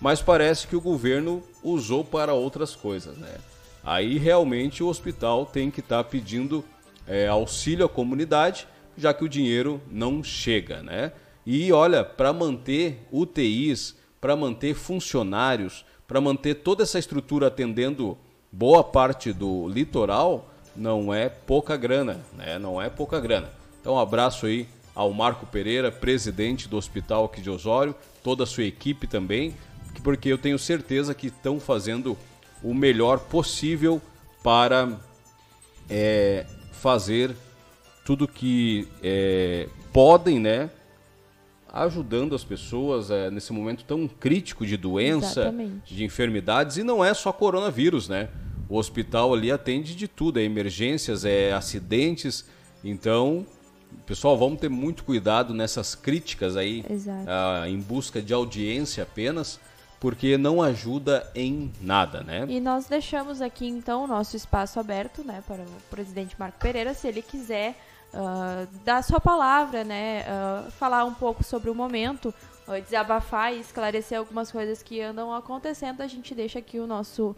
mas parece que o governo usou para outras coisas. Né? Aí realmente o hospital tem que estar pedindo é, auxílio à comunidade, já que o dinheiro não chega, né? E olha, para manter UTIs, para manter funcionários, para manter toda essa estrutura atendendo boa parte do litoral, não é pouca grana, né? Não é pouca grana. Então, um abraço aí ao Marco Pereira, presidente do hospital aqui de Osório, toda a sua equipe também, porque eu tenho certeza que estão fazendo o melhor possível para é, fazer tudo que é, podem, né? Ajudando as pessoas é, nesse momento tão crítico de doença, Exatamente. de enfermidades, e não é só coronavírus, né? O hospital ali atende de tudo, é emergências, é acidentes. Então, pessoal, vamos ter muito cuidado nessas críticas aí, ah, em busca de audiência apenas, porque não ajuda em nada, né? E nós deixamos aqui então o nosso espaço aberto, né, para o presidente Marco Pereira, se ele quiser ah, dar sua palavra, né, ah, falar um pouco sobre o momento, desabafar e esclarecer algumas coisas que andam acontecendo, a gente deixa aqui o nosso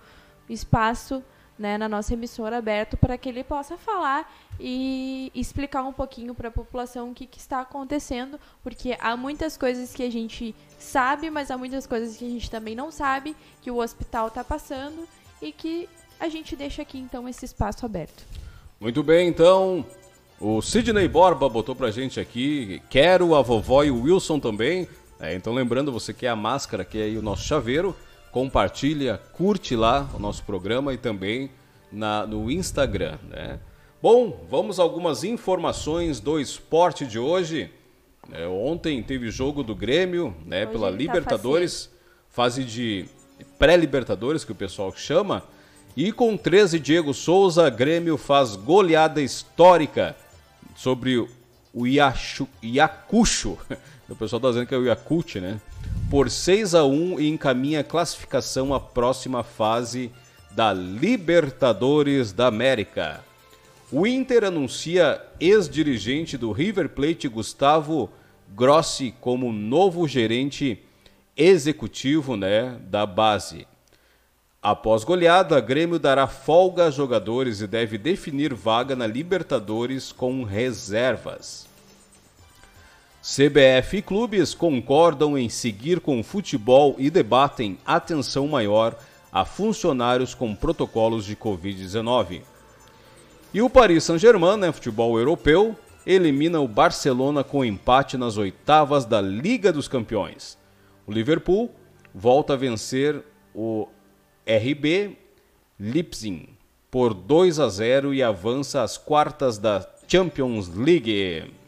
espaço, né, na nossa emissora aberto para que ele possa falar e explicar um pouquinho para a população o que, que está acontecendo, porque há muitas coisas que a gente sabe, mas há muitas coisas que a gente também não sabe, que o hospital está passando e que a gente deixa aqui então esse espaço aberto. Muito bem, então. O Sidney Borba botou pra gente aqui. Quero a vovó e o Wilson também. É, então, lembrando, você quer a máscara, que é o nosso chaveiro. Compartilha, curte lá o nosso programa e também na, no Instagram. Né? Bom, vamos a algumas informações do esporte de hoje. É, ontem teve jogo do Grêmio, né, Hoje pela tá Libertadores, fase de pré-Libertadores que o pessoal chama. E com 13 Diego Souza, Grêmio faz goleada histórica sobre o Iachu, Iacucho. <laughs> O pessoal tá dizendo que é o Yakult, né? Por 6 a 1 e encaminha a classificação à próxima fase da Libertadores da América. O Inter anuncia ex-dirigente do River Plate Gustavo Grossi como novo gerente executivo, né, da base. Após goleada, Grêmio dará folga a jogadores e deve definir vaga na Libertadores com reservas. CBF e clubes concordam em seguir com o futebol e debatem atenção maior a funcionários com protocolos de Covid-19. E o Paris Saint-Germain, né, futebol europeu, elimina o Barcelona com empate nas oitavas da Liga dos Campeões. O Liverpool volta a vencer o RB Leipzig por 2 a 0 e avança às quartas da Champions League.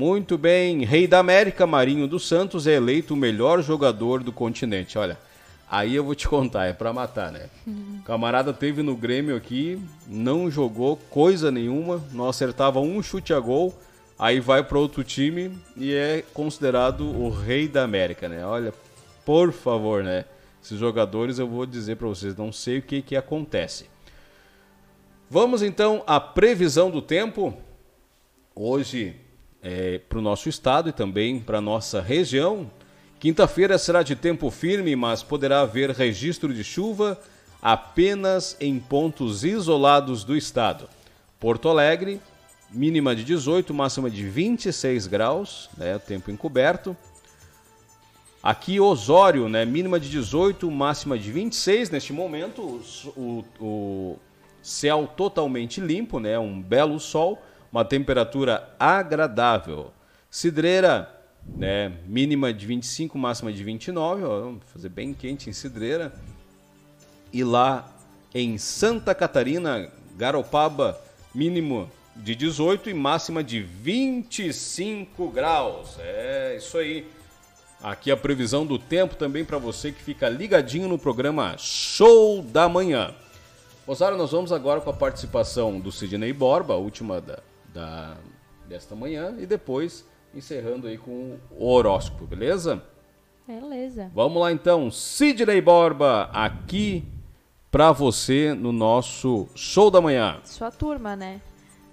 Muito bem, Rei da América, Marinho dos Santos é eleito o melhor jogador do continente. Olha, aí eu vou te contar, é pra matar, né? O camarada teve no Grêmio aqui, não jogou coisa nenhuma, não acertava um chute a gol, aí vai para outro time e é considerado o Rei da América, né? Olha, por favor, né? Esses jogadores eu vou dizer para vocês, não sei o que que acontece. Vamos então à previsão do tempo. Hoje é, para o nosso estado e também para a nossa região. Quinta-feira será de tempo firme, mas poderá haver registro de chuva apenas em pontos isolados do estado. Porto Alegre, mínima de 18, máxima de 26 graus, né, tempo encoberto. Aqui Osório, né, mínima de 18, máxima de 26 neste momento, o, o, céu totalmente limpo, né, um belo sol uma temperatura agradável. Cidreira, né, mínima de 25, máxima de 29, ó, vamos fazer bem quente em Cidreira. E lá em Santa Catarina, Garopaba, mínimo de 18 e máxima de 25 graus. É isso aí. Aqui a previsão do tempo também para você que fica ligadinho no programa Show da Manhã. Rosário, nós vamos agora com a participação do Sidney Borba, a última da, da, desta manhã e depois encerrando aí com o horóscopo, beleza? Beleza. Vamos lá então, Sidney Borba aqui pra você no nosso show da manhã. Sua turma, né?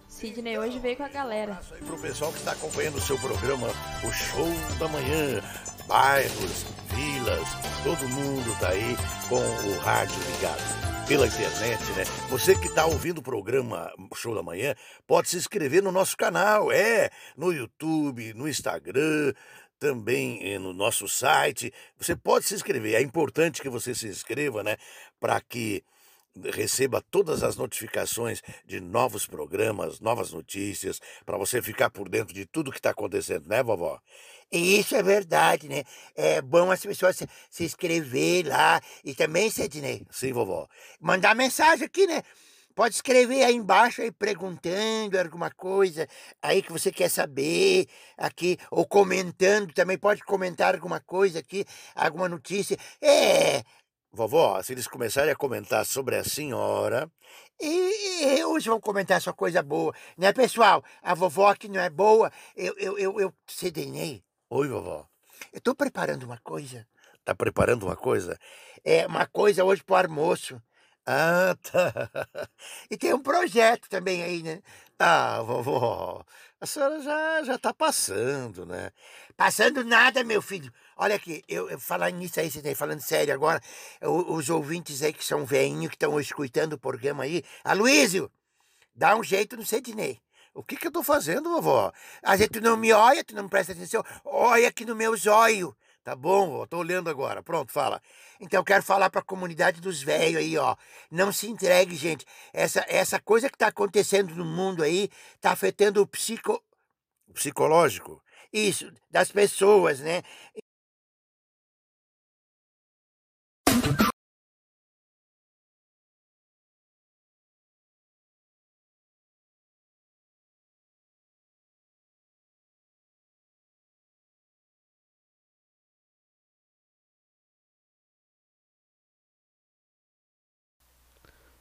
Sidney hoje veio com a galera. Aí pro pessoal que está acompanhando o seu programa, o show da manhã, bairros, vilas, todo mundo tá aí com o rádio ligado pela internet, né? Você que está ouvindo o programa Show da Manhã, pode se inscrever no nosso canal, é, no YouTube, no Instagram, também eh, no nosso site. Você pode se inscrever. É importante que você se inscreva, né? Para que receba todas as notificações de novos programas, novas notícias, para você ficar por dentro de tudo que está acontecendo, né, vovó? E isso é verdade, né? É bom as pessoas se, se inscrever lá. E também, Sidney, Sim, vovó. mandar mensagem aqui, né? Pode escrever aí embaixo aí perguntando alguma coisa aí que você quer saber aqui, ou comentando também, pode comentar alguma coisa aqui, alguma notícia. É, Vovó, se eles começarem a comentar sobre a senhora, e, e hoje vão comentar só coisa boa, né, pessoal? A vovó que não é boa, eu, eu, eu, eu Sidney, Oi, vovó. eu tô preparando uma coisa. Tá preparando uma coisa? É uma coisa hoje pro almoço. Ah, tá. E tem um projeto também aí, né? Ah, vovó, a senhora já, já tá passando, né? Passando nada, meu filho. Olha aqui, eu, eu falar nisso aí, você tá falando sério agora, o- os ouvintes aí que são veinhos, que estão escutando o programa aí. Aloysio, dá um jeito no Sidney. O que que eu tô fazendo, vovó? Vezes tu não me olha, tu não me presta atenção. Olha aqui no meu zóio. Tá bom, tô olhando agora. Pronto, fala. Então eu quero falar pra comunidade dos velhos aí, ó. Não se entregue, gente. Essa, essa coisa que tá acontecendo no mundo aí tá afetando o psico... Psicológico? Isso, das pessoas, né?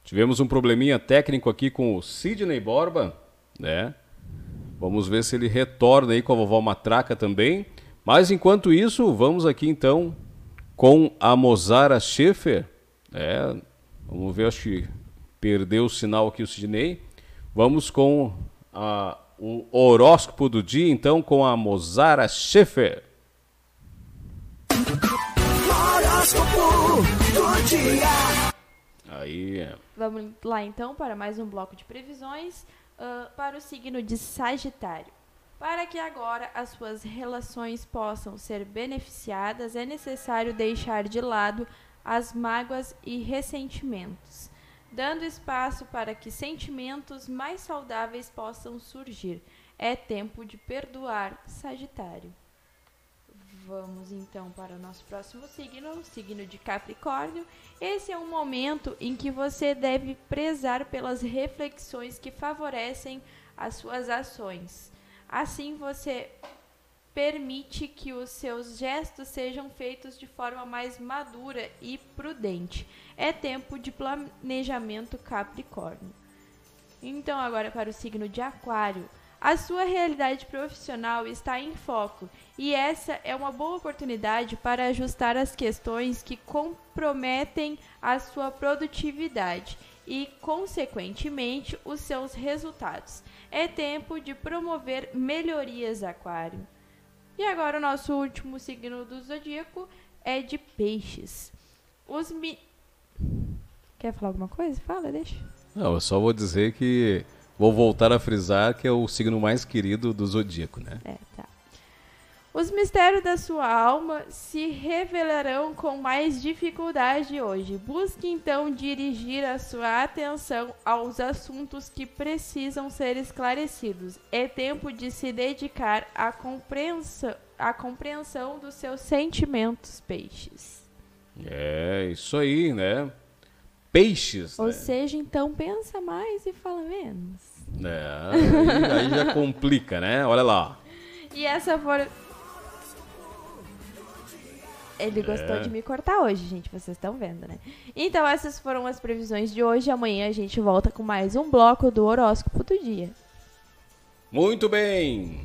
Tivemos um probleminha técnico aqui com o Sidney Borba, né? Vamos ver se ele retorna aí com a vovó Matraca também. Mas enquanto isso, vamos aqui então com a Mozara Schaefer. É, vamos ver, acho que perdeu o sinal aqui o Sidney. Vamos com a- o horóscopo do dia, então, com a Mozara Schaefer. Horóscopo do dia. Aí, é. Vamos lá então para mais um bloco de previsões ah, para o signo de Sagitário. Para que agora as suas relações possam ser beneficiadas, é necessário deixar de lado as mágoas e ressentimentos, dando espaço para que sentimentos mais saudáveis possam surgir. É tempo de perdoar, Sagitário. Vamos então para o nosso próximo signo, o signo de Capricórnio. Esse é um momento em que você deve prezar pelas reflexões que favorecem as suas ações. Assim você permite que os seus gestos sejam feitos de forma mais madura e prudente. É tempo de planejamento Capricórnio. Então, agora para o signo de Aquário. A sua realidade profissional está em foco e essa é uma boa oportunidade para ajustar as questões que comprometem a sua produtividade e, consequentemente, os seus resultados. É tempo de promover melhorias, Aquário. E agora o nosso último signo do zodíaco é de Peixes. Os mi... Quer falar alguma coisa? Fala, deixa. Não, eu só vou dizer que vou voltar a frisar que é o signo mais querido do zodíaco, né? É, tá. Os mistérios da sua alma se revelarão com mais dificuldade hoje. Busque então dirigir a sua atenção aos assuntos que precisam ser esclarecidos. É tempo de se dedicar à compreensão, à compreensão dos seus sentimentos, peixes. É, isso aí, né? Peixes, Ou né? seja, então pensa mais e fala menos. É, aí, aí já complica, né? Olha lá. E essa foi. Ele gostou É. de me cortar hoje, gente. Vocês estão vendo, né? Então, essas foram as previsões de hoje. Amanhã a gente volta com mais um bloco do horóscopo do dia. Muito bem.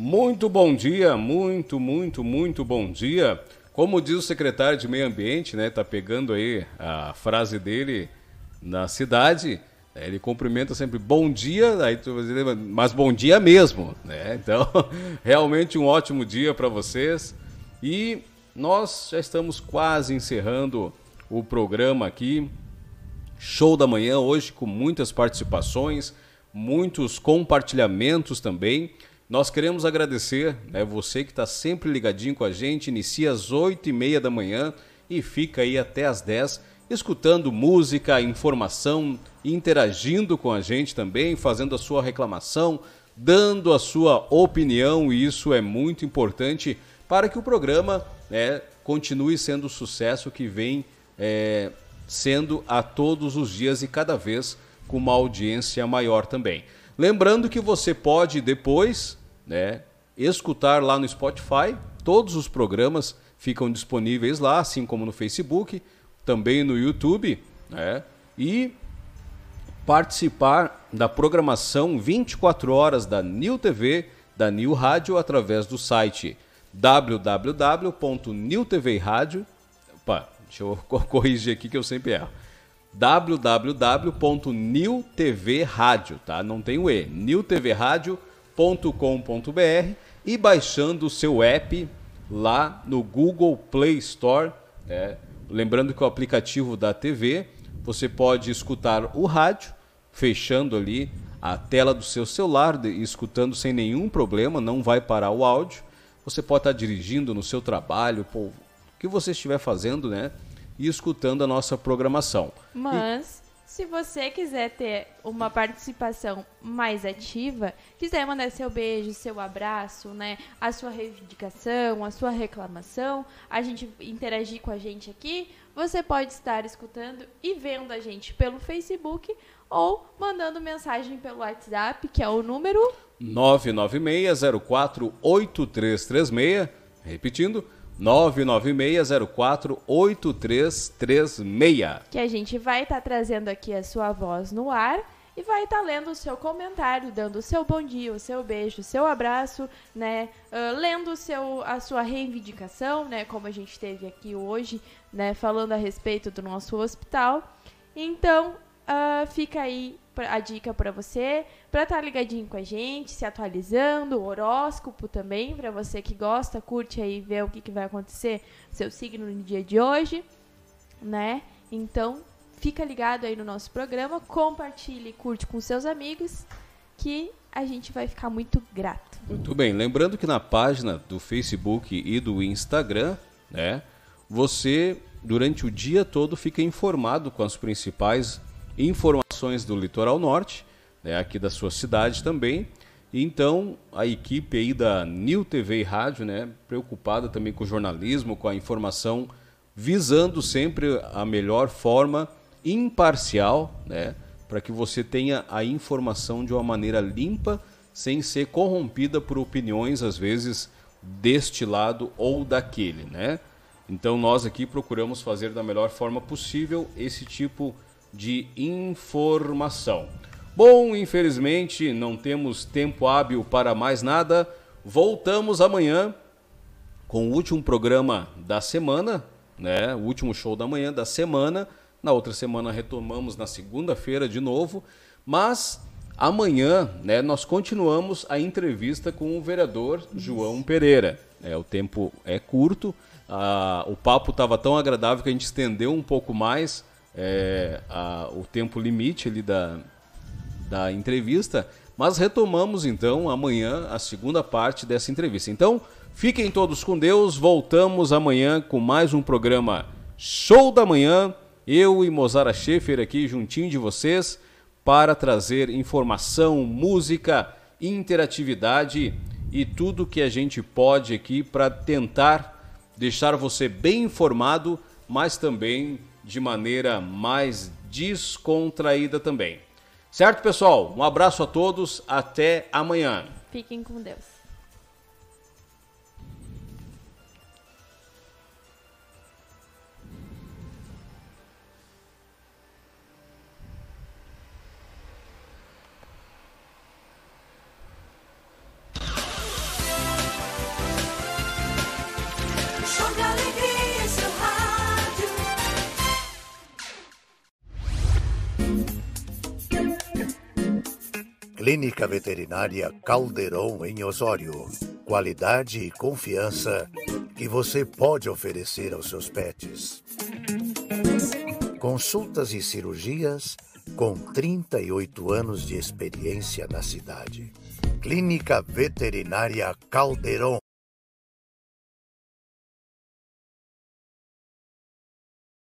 Muito bom dia, muito, muito, muito bom dia. Como diz o secretário de Meio Ambiente, né? Tá pegando aí a frase dele na cidade. né, Ele cumprimenta sempre bom dia, aí tu mas bom dia mesmo, né? <laughs> Então, realmente um ótimo dia para vocês. E nós já estamos quase encerrando o programa aqui. Show da manhã hoje com muitas participações, muitos compartilhamentos também. Nós queremos agradecer né, você que está sempre ligadinho com a gente, inicia às 8 e meia da manhã e fica aí até às 10, escutando música, informação, interagindo com a gente também, fazendo a sua reclamação, dando a sua opinião, e isso é muito importante para que o programa né, continue sendo o sucesso que vem é, sendo a todos os dias e cada vez com uma audiência maior também. Lembrando que você pode depois né, escutar lá no Spotify, todos os programas ficam disponíveis lá, assim como no Facebook, também no YouTube, né, e participar da programação 24 horas da New TV, da New Rádio, através do site www.newtvradio. Opa, deixa eu <laughs> corrigir aqui que eu sempre erro www.newtvradio, tá? Não tem o E, newtvradio.com.br e baixando o seu app lá no Google Play Store, né? Lembrando que o aplicativo da TV, você pode escutar o rádio, fechando ali a tela do seu celular e escutando sem nenhum problema, não vai parar o áudio. Você pode estar dirigindo no seu trabalho, o que você estiver fazendo, né? E escutando a nossa programação. Mas, e... se você quiser ter uma participação mais ativa, quiser mandar seu beijo, seu abraço, né, a sua reivindicação, a sua reclamação, a gente interagir com a gente aqui, você pode estar escutando e vendo a gente pelo Facebook ou mandando mensagem pelo WhatsApp, que é o número 996048336, repetindo, 996048336. Que a gente vai estar tá trazendo aqui a sua voz no ar e vai estar tá lendo o seu comentário, dando o seu bom dia, o seu beijo, o seu abraço, né? Uh, lendo seu, a sua reivindicação, né? Como a gente teve aqui hoje, né? Falando a respeito do nosso hospital. Então, uh, fica aí a dica para você, para estar tá ligadinho com a gente, se atualizando, horóscopo também, para você que gosta, curte aí ver o que, que vai acontecer, seu signo no dia de hoje, né? Então, fica ligado aí no nosso programa, compartilhe, curte com seus amigos, que a gente vai ficar muito grato. Muito bem, lembrando que na página do Facebook e do Instagram, né, você durante o dia todo fica informado com as principais informações do litoral norte, né, aqui da sua cidade também. Então, a equipe aí da New TV e Rádio, né, preocupada também com o jornalismo, com a informação, visando sempre a melhor forma imparcial, né, para que você tenha a informação de uma maneira limpa, sem ser corrompida por opiniões às vezes deste lado ou daquele, né? Então nós aqui procuramos fazer da melhor forma possível esse tipo de de informação. Bom, infelizmente não temos tempo hábil para mais nada. Voltamos amanhã com o último programa da semana, né? O último show da manhã da semana. Na outra semana retomamos na segunda-feira de novo, mas amanhã, né, nós continuamos a entrevista com o vereador João Pereira. É, o tempo é curto, ah, o papo estava tão agradável que a gente estendeu um pouco mais é, a, o tempo limite ali da, da entrevista, mas retomamos então amanhã a segunda parte dessa entrevista. Então, fiquem todos com Deus, voltamos amanhã com mais um programa Show da Manhã. Eu e Mozara Schaefer aqui juntinho de vocês para trazer informação, música, interatividade e tudo que a gente pode aqui para tentar deixar você bem informado, mas também de maneira mais descontraída também. Certo, pessoal? Um abraço a todos, até amanhã. Fiquem com Deus. Clínica Veterinária Caldeirão em Osório. Qualidade e confiança que você pode oferecer aos seus pets. consultas e cirurgias, com 38 anos de experiência na cidade. Clínica Veterinária Calderon